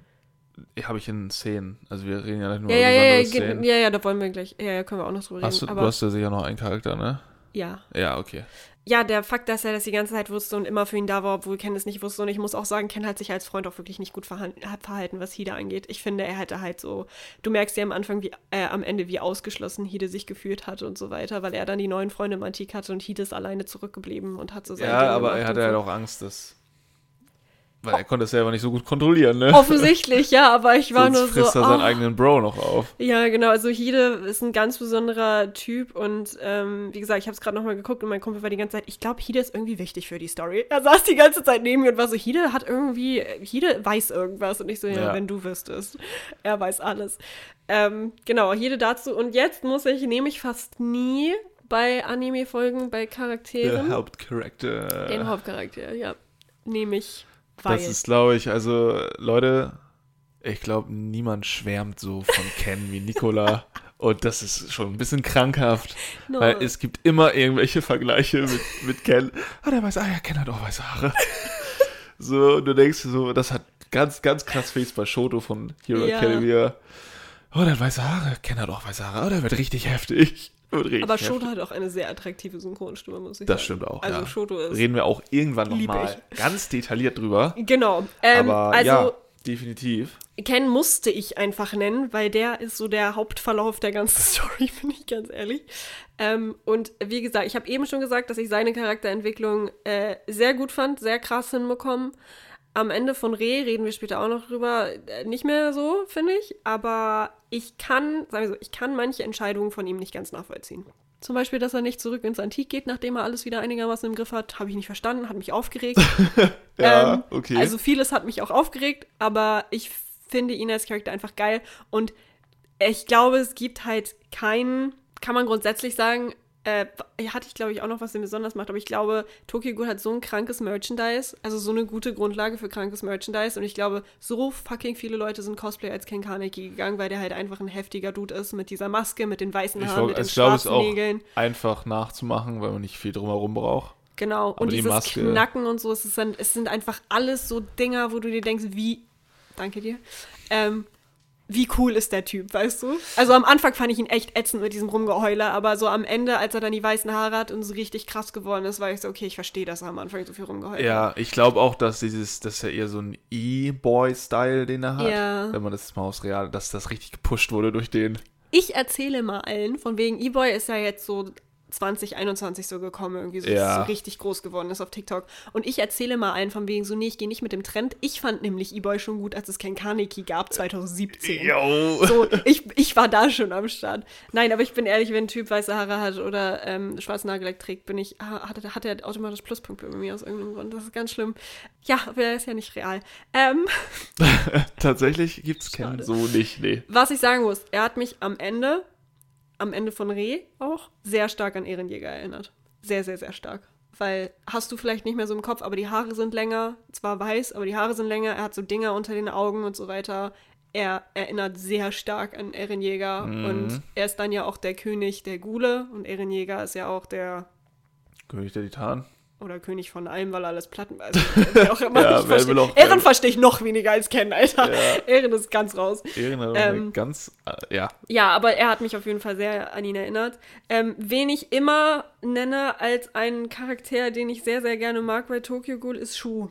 habe ich in Szenen. Also wir reden ja nicht nur Ja, über ja, ja, Szenen. ja, ja, da wollen wir gleich. Ja, ja, können wir auch noch drüber reden. Hast du, du aber hast ja sicher noch einen Charakter, ne? ja. Ja, okay. Ja, der Fakt, dass er das die ganze Zeit wusste und immer für ihn da war, obwohl Ken es nicht wusste. Und ich muss auch sagen, Ken hat sich als Freund auch wirklich nicht gut verhalten, was Hide angeht. Ich finde, er hätte halt so, du merkst ja am Anfang, wie, äh, am Ende, wie ausgeschlossen Hide sich gefühlt hat und so weiter, weil er dann die neuen Freunde im Antik hatte und Hide ist alleine zurückgeblieben und hat so sein Ja, Ding aber er hatte halt auch Angst, dass. Weil er konnte es selber nicht so gut kontrollieren, ne? Offensichtlich, ja, aber ich war Sonst nur frisst so. er seinen oh. eigenen Bro noch auf. Ja, genau. Also Hide ist ein ganz besonderer Typ und ähm, wie gesagt, ich habe es gerade nochmal geguckt und mein Kumpel war die ganze Zeit, ich glaube, Hide ist irgendwie wichtig für die Story. Er saß die ganze Zeit neben mir und war so, Hide hat irgendwie, Hide weiß irgendwas und ich so, ja, Ja. wenn du wüsstest. Er weiß alles. Ähm, genau, Hide dazu. Und jetzt muss ich, nehme ich fast nie bei Anime-Folgen, bei Der Charakteren, Hauptcharakter. den Hauptcharakter, ja, nehme ich. Das ist, glaube ich, also, Leute, ich glaube, niemand schwärmt so von Ken wie Nicola. Und das ist schon ein bisschen krankhaft, No. weil es gibt immer irgendwelche Vergleiche mit, mit Ken. Ah, der weiß, ah ja, Ken hat auch weiße Haare. so, du denkst so, das hat ganz, ganz krass Face bei Shoto von Hero Ja. Academia. Oh, der hat weiße Haare. Ken hat auch weiße Haare. Oh, der wird richtig heftig. Aber heftig. Shoto hat auch eine sehr attraktive Synchronstimme, muss ich Das sagen. stimmt auch, Also ja. Shoto ist. Reden wir auch irgendwann nochmal ganz detailliert drüber. Genau. Ähm, Aber also, ja, definitiv. Ken musste ich einfach nennen, weil der ist so der Hauptverlauf der ganzen Story, bin ich ganz ehrlich. Ähm, und wie gesagt, ich habe eben schon gesagt, dass ich seine Charakterentwicklung äh, sehr gut fand, sehr krass hinbekommen. Am Ende von Re reden wir später auch noch drüber. Äh, nicht mehr so, finde ich. Aber ich kann, sagen wir so, ich kann manche Entscheidungen von ihm nicht ganz nachvollziehen. Zum Beispiel, dass er nicht zurück ins Antik geht, nachdem er alles wieder einigermaßen im Griff hat, habe ich nicht verstanden, hat mich aufgeregt. Ja, Ähm, okay. Also vieles hat mich auch aufgeregt, aber ich finde ihn als Charakter einfach geil. Und ich glaube, es gibt halt keinen, kann man grundsätzlich sagen, äh, hatte ich glaube ich auch noch, was den besonders macht, aber ich glaube, Tokyo Ghoul hat so ein krankes Merchandise, also so eine gute Grundlage für krankes Merchandise. Und ich glaube, so fucking viele Leute sind Cosplay als Ken Kaneki gegangen, weil der halt einfach ein heftiger Dude ist mit dieser Maske, mit den weißen Haaren, glaub, mit den ich glaube, schwarzen auch Nägeln. einfach nachzumachen, weil man nicht viel drumherum braucht. Genau, und die dieses Maske- Knacken und so, es, ist dann, es sind einfach alles so Dinger, wo du dir denkst, wie, danke dir, ähm, wie cool ist der Typ, weißt du? Also am Anfang fand ich ihn echt ätzend mit diesem Rumgeheule, aber so am Ende, als er dann die weißen Haare hat und so richtig krass geworden ist, war ich so, okay, ich verstehe, dass er am Anfang so viel rumgeheult hat. Ja, ich glaube auch, dass dieses, das ist ja eher so ein E-Boy-Style, den er hat. Ja. Wenn man das mal aufs Real, dass das richtig gepusht wurde durch den. Ich erzähle mal allen, von wegen E-Boy ist ja jetzt so 2021 so gekommen, irgendwie so, Ja. so richtig groß geworden ist auf TikTok. Und ich erzähle mal allen von wegen so, nee, ich gehe nicht mit dem Trend. Ich fand nämlich E-Boy schon gut, als es Ken Kaneki gab, 2017. Yo. So, ich, ich war da schon am Start. Nein, aber ich bin ehrlich, wenn ein Typ weiße Haare hat oder ähm, schwarzen Nagellack trägt, bin ich, ha- hat, hat er automatisch Pluspunkte bei mir aus irgendeinem Grund. Das ist ganz schlimm. Ja, aber er ist ja nicht real. Ähm, Tatsächlich gibt's Ken Schade. so nicht, nee. was ich sagen muss, er hat mich am Ende, am Ende von Reh auch, sehr stark an Ehrenjäger erinnert. Sehr, sehr, sehr stark. Weil hast du vielleicht nicht mehr so im Kopf, aber die Haare sind länger, zwar weiß, aber die Haare sind länger, er hat so Dinger unter den Augen und so weiter. Er erinnert sehr stark an Ehrenjäger und er ist dann ja auch der König der Gule und Ehrenjäger ist ja auch der König der Titan. Oder König von allem, weil alles platten. Wer auch immer. Ja, ich wer versteh- will auch- Ehren verstehe ich noch weniger als kennen, Alter. Ja. Ehren ist ganz raus. Ehren hat Ähm, ganz, äh, ja. Ja, aber er hat mich auf jeden Fall sehr an ihn erinnert. Ähm, wen ich immer nenne als einen Charakter, den ich sehr, sehr gerne mag bei Tokyo Ghoul, ist Shu.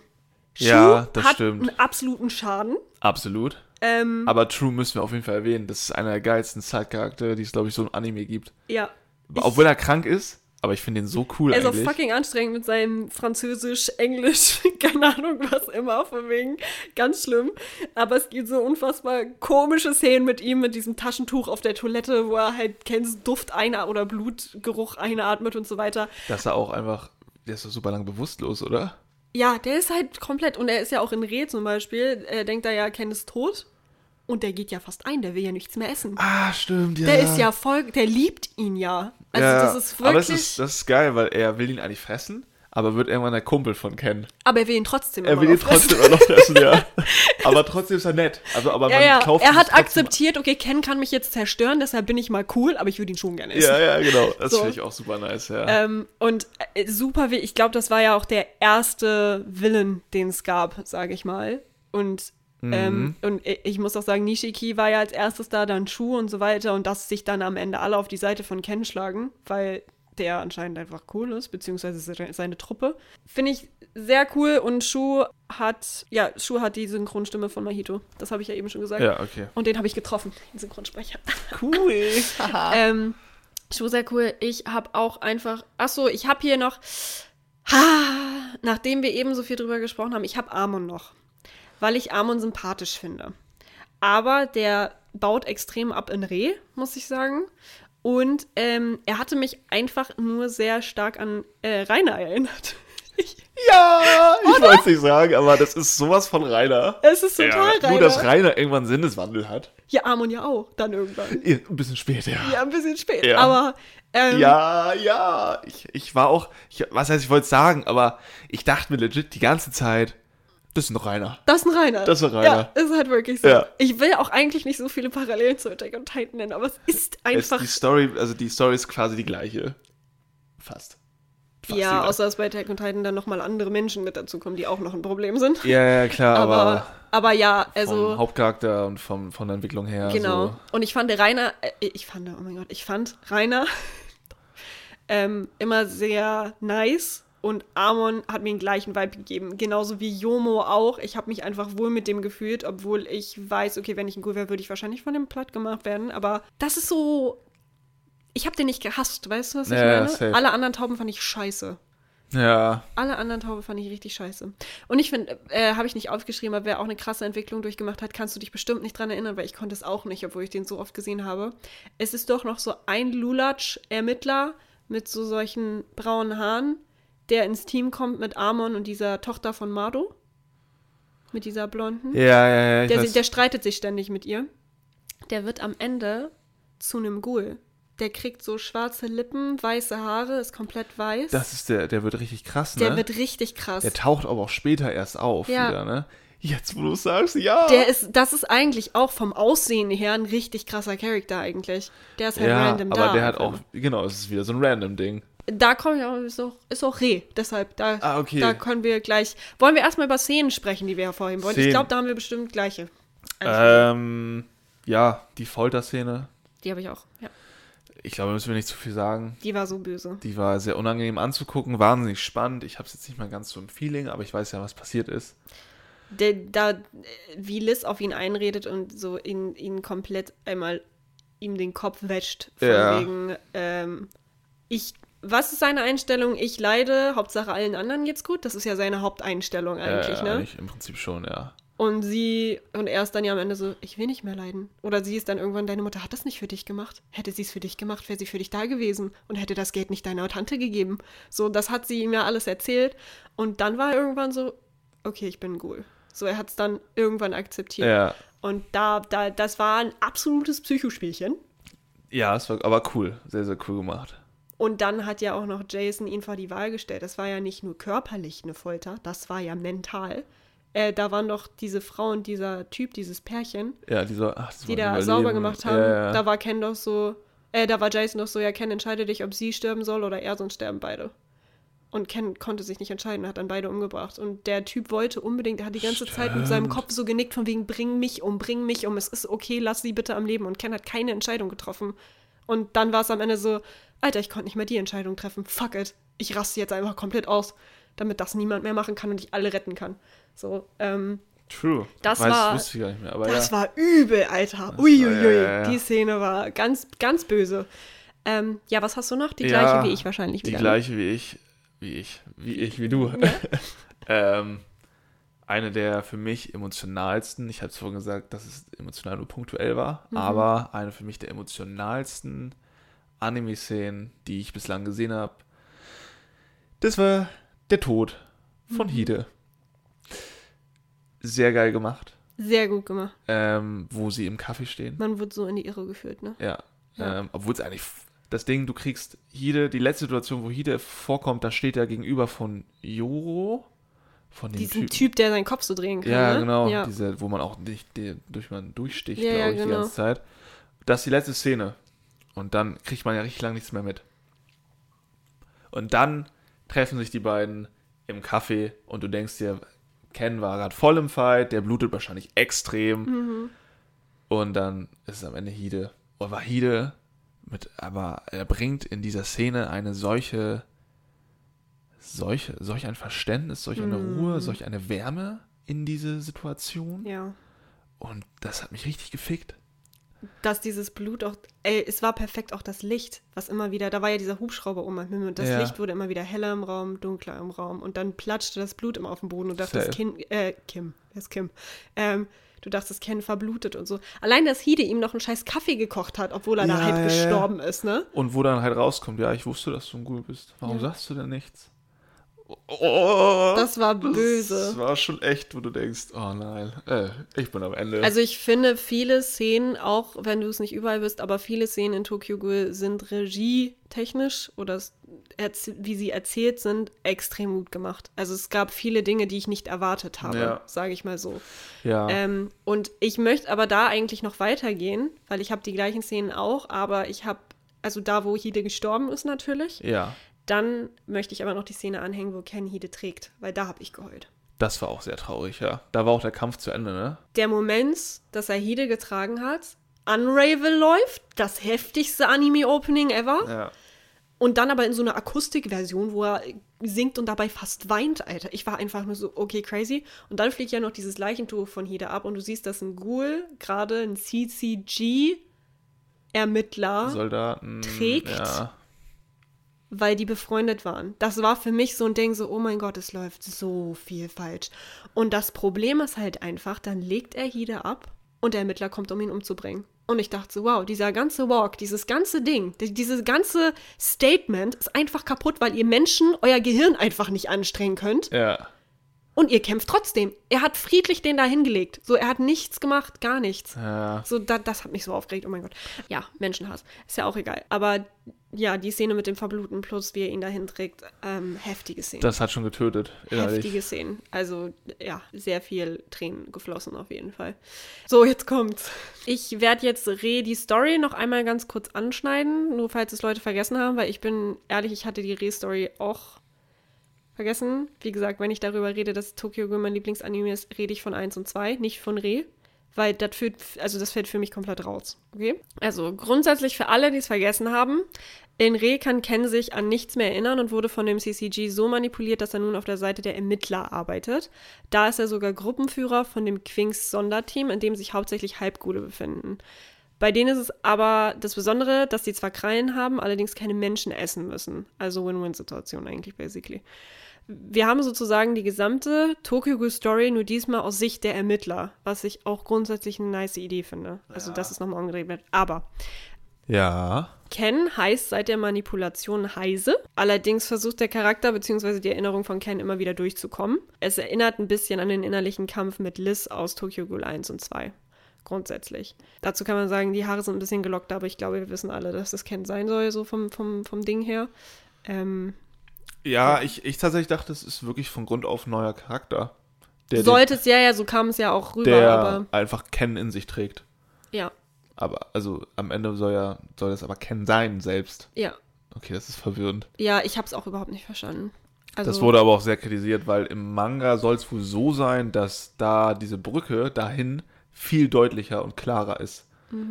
Shu Ja, das hat stimmt. einen absoluten Schaden. Absolut. Ähm, Aber True müssen wir auf jeden Fall erwähnen. Das ist einer der geilsten Side-Charaktere, die es, glaube ich, so im Anime gibt. ja. Obwohl er krank ist, aber ich finde ihn so cool Er ist auch eigentlich. fucking anstrengend mit seinem Französisch, Englisch, keine Ahnung was immer, von wegen. Ganz schlimm. Aber es gibt so unfassbar komische Szenen mit ihm, mit diesem Taschentuch auf der Toilette, wo er halt kennst Duft einer oder Blutgeruch einatmet und so weiter. Dass er auch einfach, der ist doch super lang bewusstlos, oder? Ja, der ist halt komplett, und er ist ja auch in Reh zum Beispiel, er denkt da ja, Ken ist tot. Und der geht ja fast ein, der will ja nichts mehr essen. Ah, stimmt, ja. Der ist ja voll, der liebt ihn ja. Also ja, das ist wirklich, Aber es ist, das ist geil, weil er will ihn eigentlich fressen, aber wird irgendwann der Kumpel von Ken. aber er will ihn trotzdem Er will ihn fressen. trotzdem immer noch fressen, ja. aber trotzdem ist er nett. Also, aber Ja, man ja, kauft er hat akzeptiert, okay, Ken kann mich jetzt zerstören, deshalb bin ich mal cool, aber ich würde ihn schon gerne essen. Ja, ja, genau. Das So. finde ich auch super nice, ja. Ähm, und äh, super, ich glaube, das war ja auch der erste Villain, den es gab, sage ich mal. Und, Mhm. ähm, und ich muss auch sagen, Nishiki war ja als erstes da, dann Shu und so weiter. Und dass sich dann am Ende alle auf die Seite von Ken schlagen, weil der anscheinend einfach cool ist, beziehungsweise se- seine Truppe. Finde ich sehr cool. Und Shu hat, ja, Shu hat die Synchronstimme von Mahito. Das habe ich ja eben schon gesagt. ja, okay. Und den habe ich getroffen, den Synchronsprecher. Cool. ähm, schon sehr cool. Ich habe auch einfach. Achso, ich habe hier noch. Ha, nachdem wir eben so viel drüber gesprochen haben, ich habe Amon noch. Weil ich Amon sympathisch finde. Aber der baut extrem ab in Reh, muss ich sagen. Und ähm, er hatte mich einfach nur sehr stark an äh, Rainer erinnert. Ich, Ja, ich wollte es nicht sagen, aber das ist sowas von Rainer. es ist total Rainer. Nur, dass Rainer irgendwann Sinneswandel hat. ja, Amon ja auch, dann irgendwann. Ja, Ein bisschen später. Ja, ein bisschen spät. Ja. Aber ähm, Ja, ja. Ich, ich war auch, ich, was heißt, ich wollte es sagen, aber ich dachte mir legit die ganze Zeit, das ist ein Rainer. Das ist ein Rainer. Das ist ein Ja, Rainer. ist halt wirklich so. Ja. Ich will auch eigentlich nicht so viele Parallelen zu Attack on Titan nennen, aber es ist Es, einfach. die Story, also die Story ist quasi die gleiche. Fast. Fast ja, außer dass bei Attack on Titan dann nochmal andere Menschen mit dazukommen, die auch noch ein Problem sind. Ja, ja, klar, aber, aber, aber, ja, vom also. Hauptcharakter und vom, von der Entwicklung her. Genau. So. Und ich fand Rainer, äh, ich fand, oh mein Gott, ich fand Rainer ähm, immer sehr nice und Amon hat mir den gleichen Vibe gegeben. Genauso wie Yomo auch. Ich habe mich einfach wohl mit dem gefühlt, obwohl ich weiß, okay, wenn ich ein Ghoul wäre, würde ich wahrscheinlich von dem platt gemacht werden. Aber das ist so. Ich habe den nicht gehasst, weißt du, was ich ja, meine? safe. Alle anderen Tauben fand ich scheiße. Ja, Alle anderen Tauben fand ich richtig scheiße. Und ich finde, äh, habe ich nicht aufgeschrieben, aber wer auch eine krasse Entwicklung durchgemacht hat, kannst du dich bestimmt nicht dran erinnern, weil ich konnte es auch nicht, obwohl ich den so oft gesehen habe. Es ist doch noch so ein Lulatsch-Ermittler mit so solchen braunen Haaren, der ins Team kommt mit Amon und dieser Tochter von Mado. Mit dieser blonden. ja, ja, ja. Der, der streitet sich ständig mit ihr. Der wird am Ende zu einem Ghoul. Der kriegt so schwarze Lippen, weiße Haare, ist komplett weiß. das ist der, der wird richtig krass, ne? der wird richtig krass. der taucht aber auch später erst auf Ja. wieder, ne? Jetzt, wo du sagst, ja. Der ist, das ist eigentlich auch vom Aussehen her ein richtig krasser Charakter eigentlich. Der ist halt ja, random aber da. der hat auch, genau, es ist wieder so ein random Ding. Da komme ich auch, ist auch, ist auch Reh. Deshalb, da, Ah, okay. da können wir gleich. Wollen wir erstmal über Szenen sprechen, die wir hervorheben wollen? Ich Szenen. glaube, da haben wir bestimmt gleiche. Ähm, ja, die Folterszene. die habe ich auch. Ja. Ich glaube, müssen wir nicht zu viel sagen. Die war so böse. Die war sehr unangenehm anzugucken, wahnsinnig spannend. Ich habe es jetzt nicht mal ganz so im Feeling, aber ich weiß ja, was passiert ist. Der, da, wie Liz auf ihn einredet und so ihn, ihn komplett einmal ihm den Kopf wäscht. Von Ja. wegen, ähm, ich was ist seine Einstellung? Ich leide, Hauptsache allen anderen geht's gut. Das ist ja seine Haupteinstellung eigentlich, ja, ne? Eigentlich Im Prinzip schon, ja. Und sie, und er ist dann ja am Ende so, ich will nicht mehr leiden. Oder sie ist dann irgendwann, deine Mutter hat das nicht für dich gemacht. Hätte sie es für dich gemacht, wäre sie für dich da gewesen und hätte das Geld nicht deiner Tante gegeben. So, das hat sie ihm ja alles erzählt. Und dann war er irgendwann so, okay, ich bin ein Ghoul. So, er hat es dann irgendwann akzeptiert. Ja. Und da, da, das war ein absolutes Psychospielchen. Ja, es war aber cool. Sehr, sehr cool gemacht. Und dann hat ja auch noch Jason ihn vor die Wahl gestellt. Das war ja nicht nur körperlich eine Folter, das war ja mental. Äh, da waren doch diese Frau und dieser Typ, dieses Pärchen, Ja, dieser, ach, die da Überleben. sauber gemacht haben. Ja, ja. Da war Ken doch so, äh, da war Jason doch so, ja, Ken, entscheide dich, ob sie sterben soll oder er, sonst sterben beide. Und Ken konnte sich nicht entscheiden, hat dann beide umgebracht. Und der Typ wollte unbedingt, er hat die ganze Zeit mit seinem Stimmt. Kopf so genickt, von wegen, bring mich um, bring mich um, es ist okay, lass sie bitte am Leben. Und Ken hat keine Entscheidung getroffen. Und dann war es am Ende so, Alter, ich konnte nicht mehr die Entscheidung treffen. Fuck it. Ich raste jetzt einfach komplett aus, damit das niemand mehr machen kann und ich alle retten kann. So, ähm, True. Das Weiß, war- wusste ich gar nicht mehr. Aber das ja. war übel, Alter. Uiuiui. war- ja, ja. Die Szene war ganz, ganz böse. Ähm, ja, was hast du noch? Die gleiche wie ich wahrscheinlich Die wieder. ne? gleiche wie ich. Wie ich. Wie ich, wie du. ähm, eine der für mich emotionalsten, ich habe es vorhin gesagt, dass es emotional nur punktuell war, Mhm. aber eine für mich der emotionalsten Anime-Szenen, die ich bislang gesehen habe, das war der Tod von Mhm. Hide. Sehr geil gemacht, Sehr gut gemacht. ähm, wo sie im Kaffee stehen. Man wurde so in die Irre geführt, ne? Ja. Ja. Ähm, Obwohl es eigentlich das Ding, du kriegst Hide, die letzte Situation, wo Hide vorkommt, da steht er gegenüber von Joro. Von dem Diesen Typ. Typ, der seinen Kopf so drehen kann. Ja, ne? genau. Ja. Diese, wo man auch nicht die, durch man durchsticht, Ja, glaube ja, ich, die genau. ganze Zeit. Das ist die letzte Szene. Und dann kriegt man ja richtig lang nichts mehr mit. Und dann treffen sich die beiden im Café und du denkst dir, Ken war gerade voll im Fight, der blutet wahrscheinlich extrem. Mhm. Und dann ist es am Ende Hide. Und war Hide mit, aber er bringt in dieser Szene eine solche, solche, solch ein Verständnis, solch eine Mhm. Ruhe, solch eine Wärme in diese Situation. ja. Und das hat mich richtig gefickt. Dass dieses Blut auch, ey, es war perfekt auch das Licht, was immer wieder, da war ja dieser Hubschrauber um am Himmel und das Ja. Licht wurde immer wieder heller im Raum, dunkler im Raum und dann platschte das Blut immer auf den Boden und dachtest, Safe. Kim, äh, Kim, wer ist Kim? Ähm, du dachtest, Ken verblutet und so. Allein, dass Hide ihm noch einen scheiß Kaffee gekocht hat, obwohl er da Ja, halb ja, ja. gestorben ist, ne? Und wo dann halt rauskommt, ja, ich wusste, dass du ein Ghoul bist. Warum Ja. sagst du denn nichts? Oh, Das war böse. Das war schon echt, wo du denkst, oh nein, äh, ich bin am Ende. Also ich finde viele Szenen, auch wenn du es nicht überall bist, aber viele Szenen in Tokyo Ghoul sind regietechnisch oder wie sie erzählt sind, extrem gut gemacht. Also es gab viele Dinge, die ich nicht erwartet habe, Ja. sage ich mal so. ja. Ähm, und ich möchte aber da eigentlich noch weitergehen, weil ich habe die gleichen Szenen auch, aber ich habe, also da, wo Hide gestorben ist natürlich, ja, dann möchte ich aber noch die Szene anhängen, wo Ken Hide trägt, weil da habe ich geheult. das war auch sehr traurig, ja. Da war auch der Kampf zu Ende, ne? der Moment, dass er Hide getragen hat, Unravel läuft, das heftigste Anime-Opening ever. Ja. Und dann aber in so einer Akustikversion, wo er singt und dabei fast weint, Alter. Ich war einfach nur so, okay, crazy. Und dann fliegt ja noch dieses Leichentuch von Hide ab und du siehst, dass ein Ghoul, gerade ein CCG-Ermittler, Soldaten. Trägt. Ja. Weil die befreundet waren. Das war für mich so ein Ding, so, oh mein Gott, es läuft so viel falsch. Und das Problem ist halt einfach, dann legt er Hide ab und der Ermittler kommt, um ihn umzubringen. Und ich dachte so, wow, dieser ganze Walk, dieses ganze Ding, die- dieses ganze Statement ist einfach kaputt, weil ihr Menschen euer Gehirn einfach nicht anstrengen könnt. Ja. Und ihr kämpft trotzdem. Er hat friedlich den da hingelegt. So, er hat nichts gemacht, gar nichts. Ja. So, da, das hat mich so aufgeregt, oh mein Gott. Ja, Menschenhass. Ist ja auch egal. Aber ja, die Szene mit dem Verbluten plus wie er ihn dahin trägt, ähm, heftige Szene. Das hat schon getötet, innerlich. heftige Szenen. Also, ja, sehr viel Tränen geflossen auf jeden Fall. So, jetzt kommt's. Ich werde jetzt Re die Story noch einmal ganz kurz anschneiden, nur falls es Leute vergessen haben, weil ich bin ehrlich, ich hatte die Re-Story auch vergessen. Wie gesagt, wenn ich darüber rede, dass Tokyo Ghoul mein Lieblingsanime ist, rede ich von 1 und 2, nicht von Re. Weil das führt, also das fällt für mich komplett raus. Okay? Also grundsätzlich für alle, die es vergessen haben, in Re kann Ken sich an nichts mehr erinnern und wurde von dem CCG so manipuliert, dass er nun auf der Seite der Ermittler arbeitet. Da ist er sogar Gruppenführer von dem Quinks Sonderteam, in dem sich hauptsächlich Halbgule befinden. Bei denen ist es aber das Besondere, dass die zwar Krallen haben, allerdings keine Menschen essen müssen. Also Win-Win-Situation eigentlich, basically. Wir haben sozusagen die gesamte Tokyo Ghoul Story nur diesmal aus Sicht der Ermittler, was ich auch grundsätzlich eine nice Idee finde. Also, Ja. dass es nochmal umgedreht wird. Aber Ja. Ken heißt seit der Manipulation Heise. Allerdings versucht der Charakter bzw. die Erinnerung von Ken immer wieder durchzukommen. Es erinnert ein bisschen an den innerlichen Kampf mit Liz aus Tokyo Ghoul 1 und 2. Grundsätzlich. Dazu kann man sagen, die Haare sind ein bisschen gelockt, aber ich glaube, wir wissen alle, dass das Ken sein soll, so vom, vom, vom Ding her. Ähm, Ja, ich, ich tatsächlich dachte, es ist wirklich von Grund auf ein neuer Charakter. Der, sollte es ja, ja, so kam es ja auch rüber, der aber einfach Ken in sich trägt. ja, Aber, also am Ende soll ja, soll das aber Ken sein selbst. ja. Okay, das ist verwirrend. Ja, ich habe es auch überhaupt nicht verstanden. Also, das wurde aber auch sehr kritisiert, weil im Manga soll es wohl so sein, dass da diese Brücke dahin viel deutlicher und klarer ist.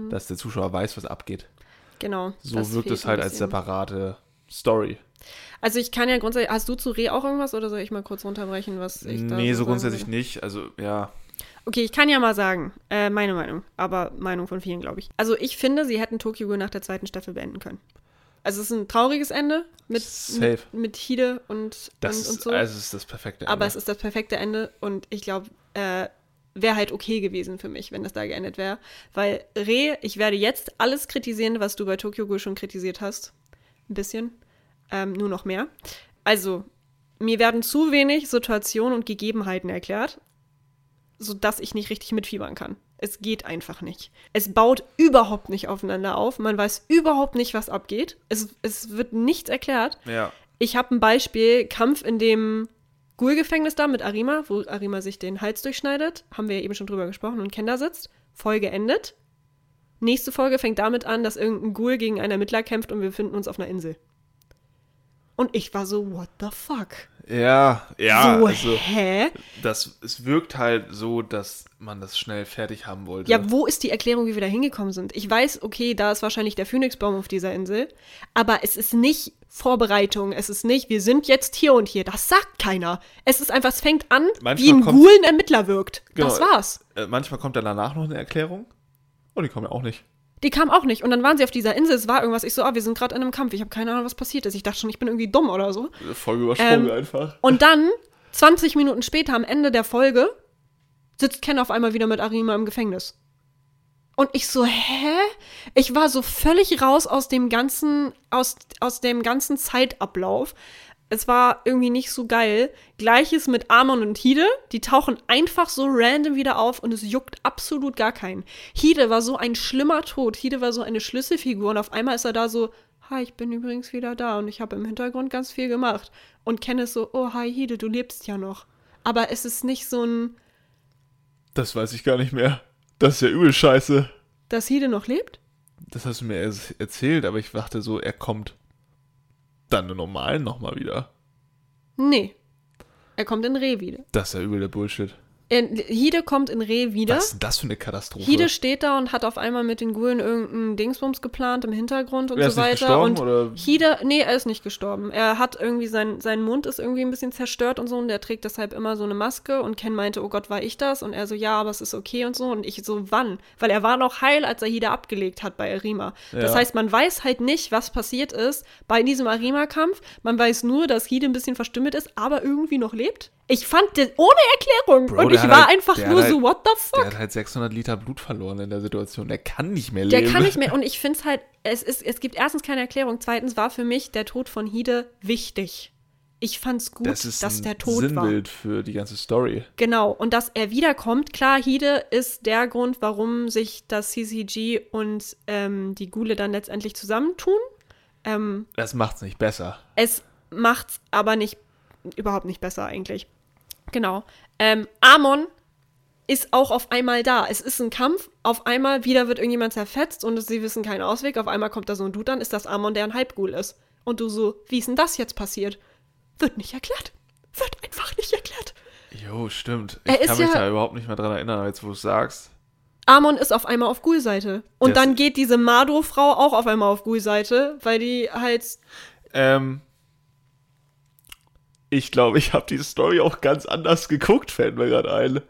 Dass der Zuschauer weiß, was abgeht. genau. So Mhm. wirkt es halt als separate Story. Also ich kann ja grundsätzlich, hast du zu Reh auch irgendwas oder soll ich mal kurz runterbrechen, was ich da nee, so grundsätzlich würde? nicht. Also, ja. Okay, ich kann ja mal sagen, äh, meine Meinung, aber Meinung von vielen, glaube ich. Also ich finde, sie hätten Tokyo Ghoul nach der zweiten Staffel beenden können. Also es ist ein trauriges Ende mit, Safe. mit, mit Hide und, Das und, und ist, so. also es ist das perfekte Ende. aber es ist das perfekte Ende und ich glaube, äh, wäre halt okay gewesen für mich, wenn das da geendet wäre. Weil Reh, ich werde jetzt alles kritisieren, was du bei Tokyo Ghoul schon kritisiert hast. Ein bisschen. Ähm, nur noch mehr. Also, mir werden zu wenig Situationen und Gegebenheiten erklärt, sodass ich nicht richtig mitfiebern kann. Es geht einfach nicht. Es baut überhaupt nicht aufeinander auf. Man weiß überhaupt nicht, was abgeht. Es, es wird nichts erklärt. ja. Ich habe ein Beispiel, Kampf in dem Ghoul-Gefängnis da mit Arima, wo Arima sich den Hals durchschneidet. Haben wir ja eben schon drüber gesprochen und Ken da sitzt. Folge endet. Nächste Folge fängt damit an, dass irgendein Ghoul gegen einen Ermittler kämpft und wir befinden uns auf einer Insel. Und ich war so, what the fuck? Ja, ja, so, also hä? das, es wirkt halt so, dass man das schnell fertig haben wollte. Ja, wo ist die Erklärung, wie wir da hingekommen sind? Ich weiß, okay, da ist wahrscheinlich der Phönixbaum auf dieser Insel, aber es ist nicht Vorbereitung, es ist nicht, wir sind jetzt hier und hier. Das sagt keiner. Es ist einfach, es fängt an, Manchmal wie ein kommt- Ghoul ein Ermittler wirkt. Das Genau. war's. Äh, manchmal kommt dann danach noch eine Erklärung. Und die kommen ja auch nicht. Die kam auch nicht. Und dann waren sie auf dieser Insel, es war irgendwas. Ich so, ah, wir sind gerade in einem Kampf. Ich habe keine Ahnung, was passiert ist. Ich dachte schon, ich bin irgendwie dumm oder so. Voll übersprungen Ähm, einfach. Und dann, 20 Minuten später, am Ende der Folge, sitzt Ken auf einmal wieder mit Arima im Gefängnis. Und ich so, hä? Ich war so völlig raus aus dem ganzen, aus, aus dem ganzen Zeitablauf. Es war irgendwie nicht so geil. Gleiches mit Amon und Hide. Die tauchen einfach so random wieder auf und es juckt absolut gar keinen. Hide war so ein schlimmer Tod. Hide war so eine Schlüsselfigur und auf einmal ist er da so, hi, ich bin übrigens wieder da und ich habe im Hintergrund ganz viel gemacht. Und Ken ist so, oh, hi Hide, du lebst ja noch. Aber es ist nicht so ein, Das weiß ich gar nicht mehr. Das ist ja übel scheiße. dass Hide noch lebt? Das hast du mir erst erzählt, aber ich dachte so, er kommt dann den normalen nochmal wieder. Nee. Er kommt in Reh wieder. Das ist ja übel der Bullshit. In, Hide kommt in Reh wieder. Was ist das für eine Katastrophe? Hide steht da und hat auf einmal mit den Gulen irgendeinen Dingsbums geplant im Hintergrund und Er so ist nicht weiter. gestorben, und oder? Hide, nee, er ist nicht gestorben. Er hat irgendwie sein, sein Mund ist irgendwie ein bisschen zerstört und so und der trägt deshalb immer so eine Maske und Ken meinte, oh Gott, war ich das? Und er so, ja, aber es ist okay und so. Und ich so, wann? Weil er war noch heil, als er Hide abgelegt hat bei Arima. Das Ja. heißt, man weiß halt nicht, was passiert ist bei diesem Arima-Kampf. Man weiß nur, dass Hide ein bisschen verstümmelt ist, aber irgendwie noch lebt. Ich fand das ohne Erklärung. Bro, und der ich war halt- einfach der nur so, halt- what the fuck? Der hat halt 600 Liter Blut verloren in der Situation. Der kann nicht mehr Der leben. kann nicht mehr. Und ich finde es halt, es, ist, es gibt erstens keine Erklärung. Zweitens war für mich der Tod von Hide wichtig. Ich fand's gut, Das ist dass der tot war. Sinnbild für die ganze Story. Genau. Und dass er wiederkommt. Klar, Hide ist der Grund, warum sich das CCG und ähm, die Gule dann letztendlich zusammentun. Ähm, Das macht's nicht besser. es macht's aber nicht, überhaupt nicht besser eigentlich. Genau. Ähm, Amon ist auch auf einmal da. Es ist ein Kampf. Auf einmal wieder wird irgendjemand zerfetzt und sie wissen keinen Ausweg. Auf einmal kommt da so ein Dude an, ist das Amon, der ein Halbghoul ist. Und du so, wie ist denn das jetzt passiert? Wird nicht erklärt. Wird einfach nicht erklärt. Jo, stimmt. Er Ich ist kann mich ja- da überhaupt nicht mehr dran erinnern, jetzt wo du es sagst. Amon ist auf einmal auf Ghoul-Seite. Und Das- dann geht diese Mado-Frau auch auf einmal auf Ghoul-Seite, weil die halt. Ähm, ich glaube, ich habe die Story auch ganz anders geguckt, fällt mir gerade ein.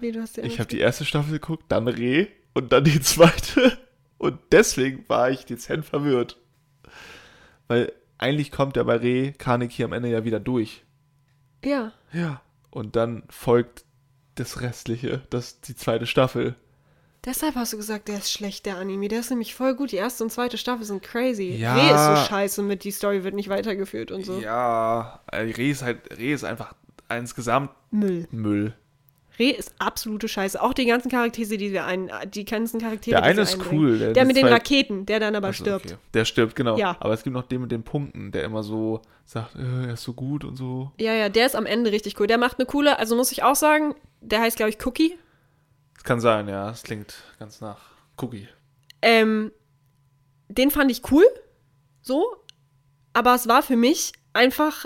Wie, du hast die Ich habe die erste Staffel geguckt, dann Reh und dann die zweite. Und deswegen war ich dezent verwirrt. Weil eigentlich kommt der bei Reh Kaneki am Ende ja wieder durch. Ja. Ja. Und dann folgt das Restliche, das die zweite Staffel. Deshalb hast du gesagt, der ist schlecht, der Anime. Der ist nämlich voll gut. Die erste und zweite Staffel sind crazy. Ja. Reh ist so scheiße mit, die Story wird nicht weitergeführt und so. Ja, äh, Reh ist halt, Reh ist einfach insgesamt Müll. Müll. Reh ist absolute Scheiße. Auch die ganzen Charaktere, die wir ein, die ganzen Charaktere, Der eine ist cool. Der mit den Raketen, der dann aber Achso, stirbt. okay. Der stirbt, genau. Ja. Aber es gibt noch den mit den Punkten, der immer so sagt, äh, er ist so gut und so. Ja, ja, der ist am Ende richtig cool. Der macht eine coole, also muss ich auch sagen, der heißt, glaube ich, Cookie. Kann sein, ja. Das klingt ganz nach Cookie. Ähm, den fand ich cool, so, aber es war für mich einfach,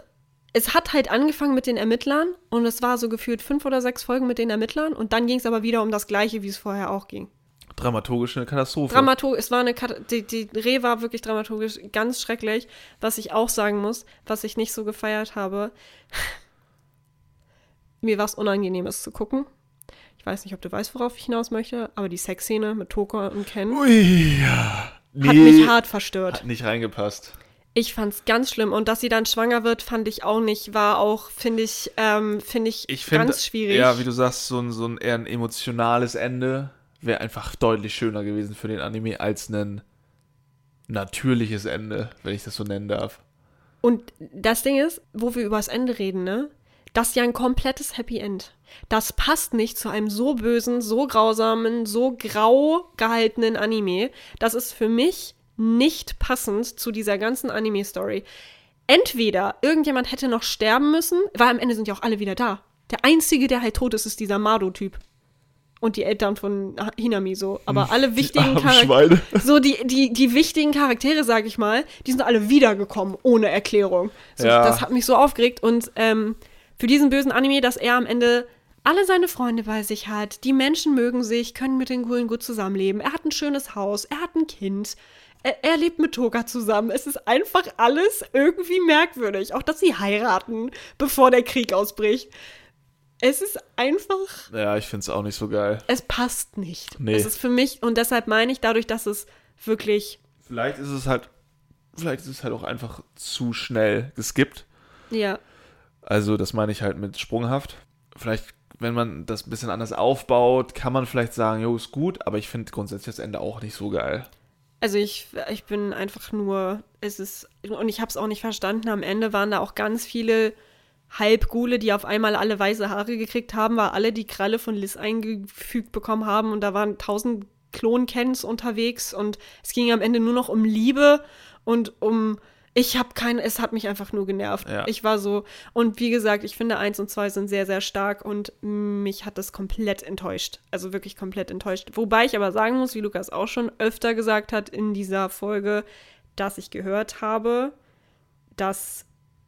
es hat halt angefangen mit den Ermittlern und es war so gefühlt fünf oder sechs Folgen mit den Ermittlern und dann ging es aber wieder um das Gleiche, wie es vorher auch ging. Dramaturgische Katastrophe. Dramaturg, es war eine, Kat die, die Reh war wirklich dramaturgisch ganz schrecklich. Was ich auch sagen muss, was ich nicht so gefeiert habe, mir war es unangenehm, es zu gucken. Ich weiß nicht, ob du weißt, worauf ich hinaus möchte, aber die Sexszene mit Toka und Ken Ui, ja. hat mich hart verstört. Hat nicht reingepasst. Ich fand's ganz schlimm. Und dass sie dann schwanger wird, fand ich auch nicht. War auch, finde ich, ähm, finde ich, Ich finde, ganz schwierig. ja, wie du sagst, so ein, so ein eher ein emotionales Ende wäre einfach deutlich schöner gewesen für den Anime als ein natürliches Ende, wenn ich das so nennen darf. Und das Ding ist, wo wir über das Ende reden, ne? Das ist ja ein komplettes Happy End. Das passt nicht zu einem so bösen, so grausamen, so grau gehaltenen Anime. Das ist für mich nicht passend zu dieser ganzen Anime-Story. Entweder irgendjemand hätte noch sterben müssen, weil am Ende sind ja auch alle wieder da. Der Einzige, der halt tot ist, ist dieser Mado-Typ. Und die Eltern von Hinami so. Aber alle wichtigen Charaktere. So, die, die, die wichtigen Charaktere, sag ich mal, die sind alle wiedergekommen, ohne Erklärung. So, Ja. Das hat mich so aufgeregt. Und ähm, für diesen bösen Anime, dass er am Ende alle seine Freunde bei sich hat, die Menschen mögen sich, können mit den Coolen gut zusammenleben. Er hat ein schönes Haus, er hat ein Kind. Er, er lebt mit Toga zusammen. Es ist einfach alles irgendwie merkwürdig. Auch, dass sie heiraten, bevor der Krieg ausbricht. Es ist einfach Ja, ich finde es auch nicht so geil. es passt nicht. Nee. Es ist für mich, und deshalb meine ich, dadurch, dass es wirklich, Vielleicht ist es halt, vielleicht ist es halt auch einfach zu schnell geskippt. ja, Also, das meine ich halt mit sprunghaft. Vielleicht, wenn man das ein bisschen anders aufbaut, kann man vielleicht sagen, jo, ist gut, aber ich finde grundsätzlich das Ende auch nicht so geil. also ich, ich bin einfach nur, es ist, und ich habe es auch nicht verstanden, am Ende waren da auch ganz viele Halbgule, die auf einmal alle weiße Haare gekriegt haben, weil alle die Kralle von Liz eingefügt bekommen haben und da waren tausend Klonkens unterwegs und es ging am Ende nur noch um Liebe und um ich habe keine, es hat mich einfach nur genervt. Ja. Ich war so, und wie gesagt, ich finde eins und zwei sind sehr, sehr stark und mich hat das komplett enttäuscht. Also wirklich komplett enttäuscht. Wobei ich aber sagen muss, wie Lukas auch schon öfter gesagt hat in dieser Folge, dass ich gehört habe, dass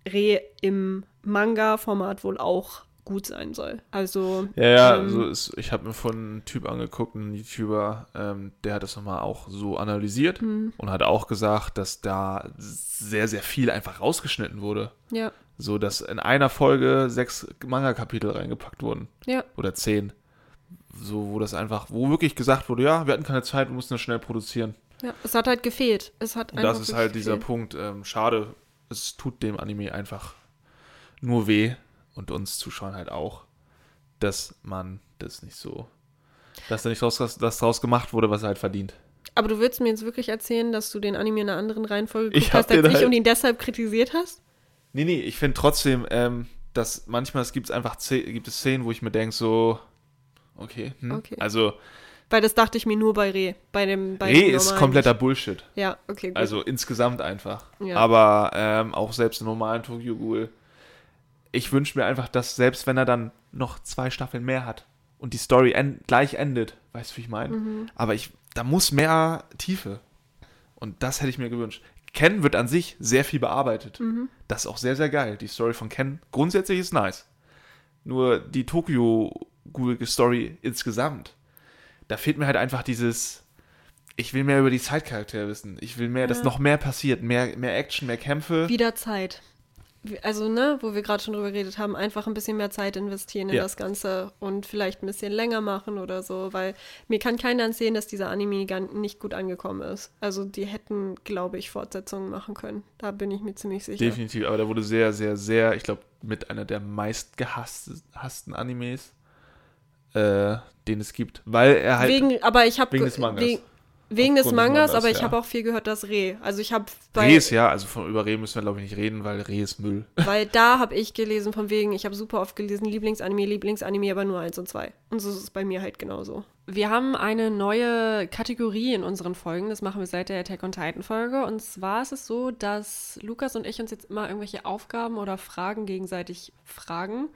Re im Manga-Format wohl auch gut sein soll. Also, Ja, ja, ähm, so ist, ich habe mir von einem Typ angeguckt, einen YouTuber, ähm, der hat das nochmal auch so analysiert Hm. und hat auch gesagt, dass da sehr, sehr viel einfach rausgeschnitten wurde. ja, So, dass in einer Folge sechs Manga-Kapitel reingepackt wurden. ja, Oder zehn. So, wo das einfach, wo wirklich gesagt wurde, ja, wir hatten keine Zeit, wir mussten das schnell produzieren. ja. Es hat halt gefehlt. Es hat Und das ist halt dieser gefehlt. Punkt, ähm, schade, es tut dem Anime einfach nur weh und uns Zuschauern halt auch, dass man das nicht so, dass da nicht draus, das draus gemacht wurde, was er halt verdient. Aber du willst mir jetzt wirklich erzählen, dass du den Anime in einer anderen Reihenfolge geguckt hast als ich halt- und ihn deshalb kritisiert hast? Nee, nee, ich finde trotzdem, ähm, dass manchmal es gibt einfach gibt es Szenen, wo ich mir denke, so, okay, hm. Okay. also Weil das dachte ich mir nur bei Re. Bei dem, bei Reh dem ist kompletter. Bullshit. Ja, okay, gut. Also insgesamt einfach. Ja. Aber ähm, auch selbst im normalen Tokyo Ghoul. Ich wünsche mir einfach, dass selbst wenn er dann noch zwei Staffeln mehr hat und die Story end gleich endet, weißt du, wie ich meine? Mhm. Aber ich, da muss mehr Tiefe. Und das hätte ich mir gewünscht. Ken wird an sich sehr viel bearbeitet. Mhm. Das ist auch sehr, sehr geil. Die Story von Ken grundsätzlich ist nice. Nur die Tokyo Ghoul Story insgesamt, da fehlt mir halt einfach dieses, ich will mehr über die Zeitcharaktere wissen. Ich will mehr, dass Ja. noch mehr passiert. Mehr, mehr Action, mehr Kämpfe. Wieder Zeit. Also ne, wo wir gerade schon drüber geredet haben, einfach ein bisschen mehr Zeit investieren in Ja. das Ganze und vielleicht ein bisschen länger machen oder so, weil mir kann keiner erzählen, dass dieser Anime nicht gut angekommen ist. Also die hätten, glaube ich, Fortsetzungen machen können. Da bin ich mir ziemlich sicher. Definitiv, aber der wurde sehr, sehr, sehr, ich glaube, mit einer der meistgehassten Animes, äh, den es gibt. Weil er halt. wegen, aber ich habe wegen des Mangas. Wegen, wegen des Mangas, aber ich ja. habe auch viel gehört, dass Reh. Also ich habe bei Reh ist ja, also von über Reh müssen wir glaube ich nicht reden, weil Reh ist Müll. Weil da habe ich gelesen, von wegen, ich habe super oft gelesen, Lieblingsanime, Lieblingsanime, aber nur eins und zwei. Und so ist es bei mir halt genauso. Wir haben eine neue Kategorie in unseren Folgen. Das machen wir seit der Attack on Titan Folge. Und zwar ist es so, dass Lukas und ich uns jetzt immer irgendwelche Aufgaben oder Fragen gegenseitig fragen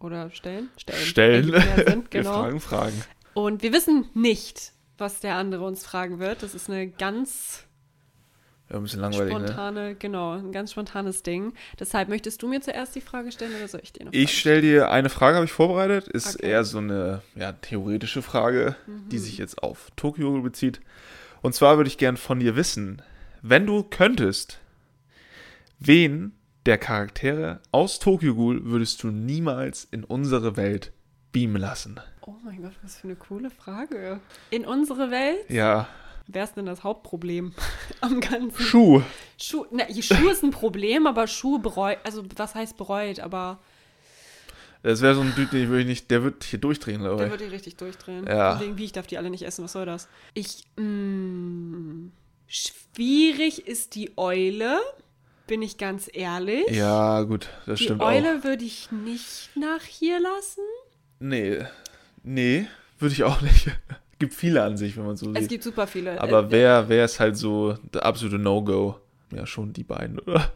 oder stellen. Stellen. Stellen. Sinn, Wir genau. fragen Fragen. Und wir wissen nicht, was der andere uns fragen wird. Das ist eine ganz Ja, ein bisschen langweilig, ne? spontane, genau, ein ganz spontanes Ding. Deshalb möchtest du mir zuerst die Frage stellen oder soll ich dir noch Ich stelle dir eine Frage, habe ich vorbereitet. Ist Okay. eher so eine ja, theoretische Frage, Mhm. die sich jetzt auf Tokio bezieht. Und zwar würde ich gern von dir wissen, wenn du könntest, wen der Charaktere aus Tokyo Ghoul würdest du niemals in unsere Welt beamen lassen? Oh mein Gott, was für eine coole Frage. In unsere Welt? Ja, Wer ist denn das Hauptproblem am Ganzen? Schuh. Schuh, na, Schuh ist ein Problem, aber Schuh bereut, also was heißt bereut, aber Das wäre so ein Dude, den würde ich nicht, der wird hier durchdrehen, glaube der ich. würde die richtig durchdrehen. Ja. Von wegen, wie, ich darf die alle nicht essen, was soll das? Ich, mh, schwierig ist die Eule, bin ich ganz ehrlich. Ja, gut, das die stimmt auch. Eule würde ich nicht nach hier lassen. Nee, nee, würde ich auch nicht. Gibt viele an sich, wenn man so Es sieht. gibt super viele. Aber Äh, wer, wer ist halt so der absolute No-Go? Ja, schon die beiden, oder?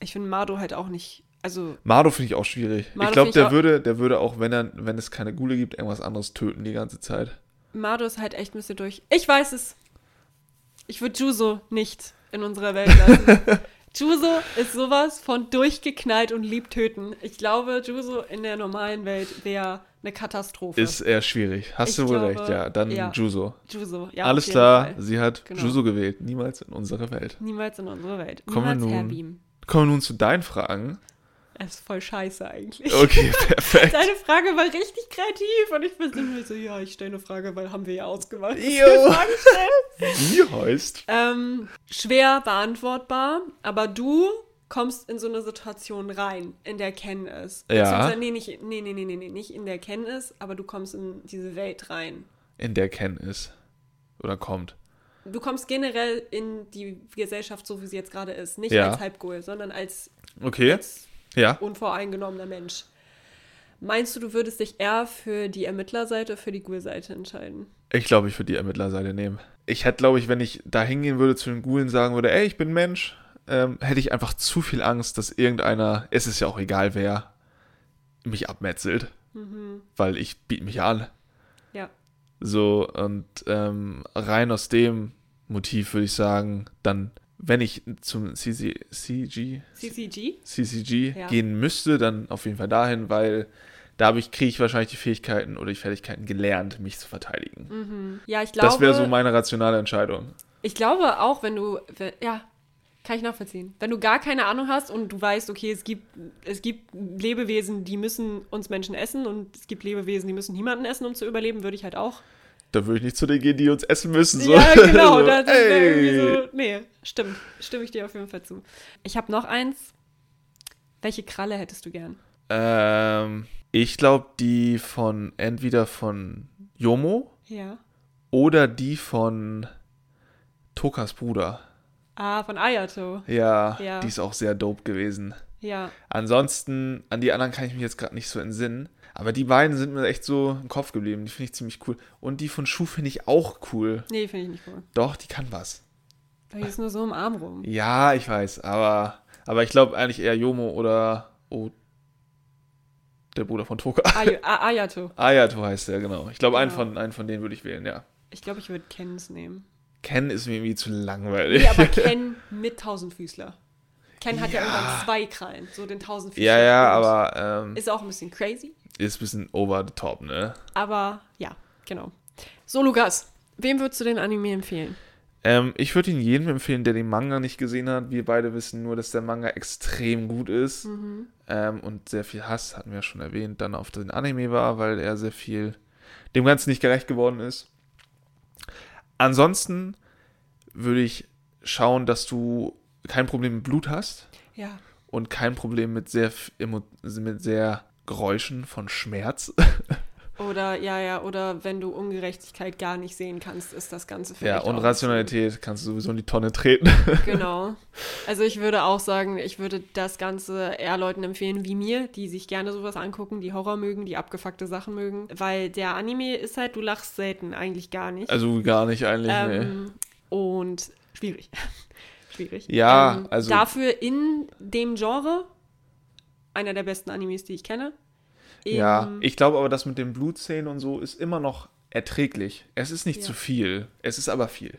Ich finde Mado halt auch nicht, also Mardo finde ich auch schwierig. Mardo ich glaube, ich der auch- würde, der würde auch, wenn er, wenn es keine Gule gibt, irgendwas anderes töten die ganze Zeit. Mado ist halt echt ein bisschen durch. Ich weiß es. Ich würde Juso nicht in unserer Welt lassen. Juso ist sowas von durchgeknallt und lieb töten. Ich glaube, Juso in der normalen Welt wäre eine Katastrophe. Ist eher schwierig. Hast Ich du wohl glaube, recht, ja. Dann ja. Juso. Juso, ja. Alles klar, Fall. sie hat Genau. Juso gewählt. Niemals in unsere Welt. Niemals in unsere Welt. Kommen wir Niemals nun-. Kommen wir nun zu deinen Fragen. Das ist voll scheiße eigentlich. Okay, perfekt. Deine Frage war richtig kreativ und ich bin immer so, ja, ich stelle eine Frage, weil haben wir ja ausgemacht. Jo. Wie heißt? Ähm, schwer beantwortbar, aber du kommst in so eine Situation rein, in der Ken ist. Ja. Nee, nicht, nee, nee, nee, nee, nicht in der Ken ist, aber du kommst in diese Welt rein. In der Ken ist. Oder kommt. Du kommst generell in die Gesellschaft, so wie sie jetzt gerade ist. Nicht Ja. als Halbghoul, sondern als, Okay. als Ja. unvoreingenommener Mensch. Meinst du, du würdest dich eher für die Ermittlerseite oder für die Ghoul-Seite entscheiden? Ich glaube, ich würde die Ermittlerseite nehmen. Ich hätte, glaube ich, wenn ich da hingehen würde zu den Ghoulen sagen würde, ey, ich bin Mensch, ähm, hätte ich einfach zu viel Angst, dass irgendeiner, es ist ja auch egal wer, mich abmetzelt. Weil ich biete mich an. Ja. So, und ähm, rein aus dem Motiv würde ich sagen, dann, wenn ich zum CC, CG, CCG? CCG Ja. gehen müsste, dann auf jeden Fall dahin, weil da ich, kriege ich wahrscheinlich die Fähigkeiten oder die Fertigkeiten gelernt, mich zu verteidigen. Ja, ich glaube. Das wäre so meine rationale Entscheidung. Ich glaube auch, wenn du, wenn, ja, kann ich nachvollziehen. Wenn du gar keine Ahnung hast und du weißt, okay, es gibt, es gibt Lebewesen, die müssen uns Menschen essen und es gibt Lebewesen, die müssen niemanden essen, um zu überleben, würde ich halt auch. Da würde ich nicht zu denen gehen, die uns essen müssen. So. Ja, genau. so, da, das ey. irgendwie so, nee, stimmt. Stimme ich dir auf jeden Fall zu. Ich habe noch eins. Welche Kralle hättest du gern? Ähm, ich glaube, die von entweder von Yomo Ja. oder die von Tokas Bruder. Ah, von Ayato. Ja, Ja. die ist auch sehr dope gewesen. Ja. Ansonsten, an die anderen kann ich mich jetzt gerade nicht so entsinnen. Aber die beiden sind mir echt so im Kopf geblieben. Die finde ich ziemlich cool. Und die von Schuh finde ich auch cool. Nee, finde ich nicht cool. Doch, die kann was. Da ist nur so im Arm rum. Ja, ich weiß. Aber, aber ich glaube eigentlich eher Yomo oder oh, der Bruder von Toka. Ay Ayato. Ayato heißt der, genau. Ich glaube, einen, Genau. von, einen von denen würde ich wählen, ja. Ich glaube, ich würde Kens nehmen. Ken ist mir irgendwie zu langweilig. Nee, aber Ken mit Tausendfüßler. Ken hat ja, Ja. irgendwann zwei Krallen, so den Tausendfüßler. ja, ja, aber ähm, Ist auch ein bisschen crazy, ist ein bisschen over the top, ne? aber ja, genau. So, Lukas, wem würdest du den Anime empfehlen? Ähm, ich würde ihn jedem empfehlen, der den Manga nicht gesehen hat. Wir beide wissen nur, dass der Manga extrem gut ist Mhm. ähm, und sehr viel Hass, hatten wir ja schon erwähnt, dann auf den Anime war, weil er sehr viel dem Ganzen nicht gerecht geworden ist. Ansonsten würde ich schauen, dass du kein Problem mit Blut hast Ja. und kein Problem mit sehr, mit sehr Geräuschen von Schmerz. Oder, ja, ja, oder wenn du Ungerechtigkeit gar nicht sehen kannst, ist das Ganze ja, vielleicht und auch Rationalität kannst du sowieso in die Tonne treten. Genau. Also ich würde auch sagen, ich würde das Ganze eher Leuten empfehlen wie mir, die sich gerne sowas angucken, die Horror mögen, die abgefuckte Sachen mögen. Weil der Anime ist halt, du lachst selten, eigentlich gar nicht. Also gar nicht eigentlich, nee. ähm, Und schwierig. schwierig. Ja, ähm, also- Dafür in dem Genre einer der besten Animes, die ich kenne. Ja, ich glaube aber, das mit den Blutszenen und so ist immer noch erträglich. Es ist nicht Ja. zu viel, es ist aber viel.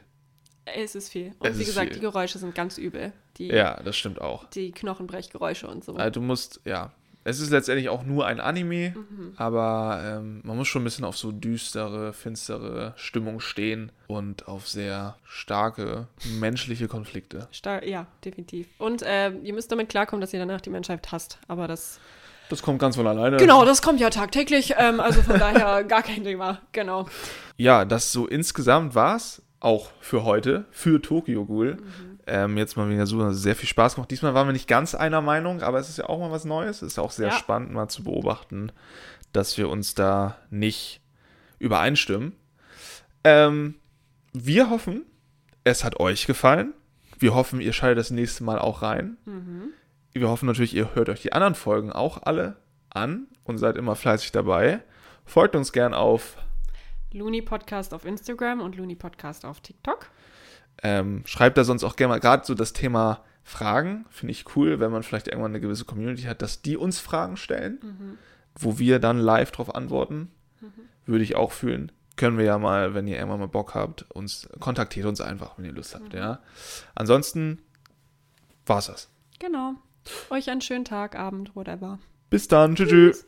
Es ist viel. Und Es wie gesagt, viel. die Geräusche sind ganz übel. Die, Ja, das stimmt auch. die Knochenbrechgeräusche und so. Also du musst, ja, es ist letztendlich auch nur ein Anime, Mhm. aber ähm, man muss schon ein bisschen auf so düstere, finstere Stimmung stehen und auf sehr starke menschliche Konflikte. Star ja, definitiv. Und äh, ihr müsst damit klarkommen, dass ihr danach die Menschheit hasst. Aber das. Das kommt ganz von alleine. Genau, das kommt ja tagtäglich. Ähm, also von daher gar kein Thema. Genau. Ja, das so insgesamt war's auch für heute, für Tokyo Ghoul. Ähm, jetzt mal wieder so sehr viel Spaß gemacht. Diesmal waren wir nicht ganz einer Meinung, aber es ist ja auch mal was Neues. Es ist auch sehr Ja. spannend, mal zu beobachten, dass wir uns da nicht übereinstimmen. Ähm, wir hoffen, es hat euch gefallen. Wir hoffen, ihr schaltet das nächste Mal auch rein. Wir hoffen natürlich, ihr hört euch die anderen Folgen auch alle an und seid immer fleißig dabei. Folgt uns gern auf Looney Podcast auf Instagram und Looney Podcast auf TikTok. Ähm, schreibt da sonst auch gerne mal, gerade so das Thema Fragen, finde ich cool, wenn man vielleicht irgendwann eine gewisse Community hat, dass die uns Fragen stellen, wo wir dann live drauf antworten. Würde ich auch fühlen. Können wir ja mal, wenn ihr irgendwann mal Bock habt, uns kontaktiert uns einfach, wenn ihr Lust habt, ja. Ansonsten war's das. Genau. Euch einen schönen Tag, Abend, whatever. Bis dann, tschüss. tschüss.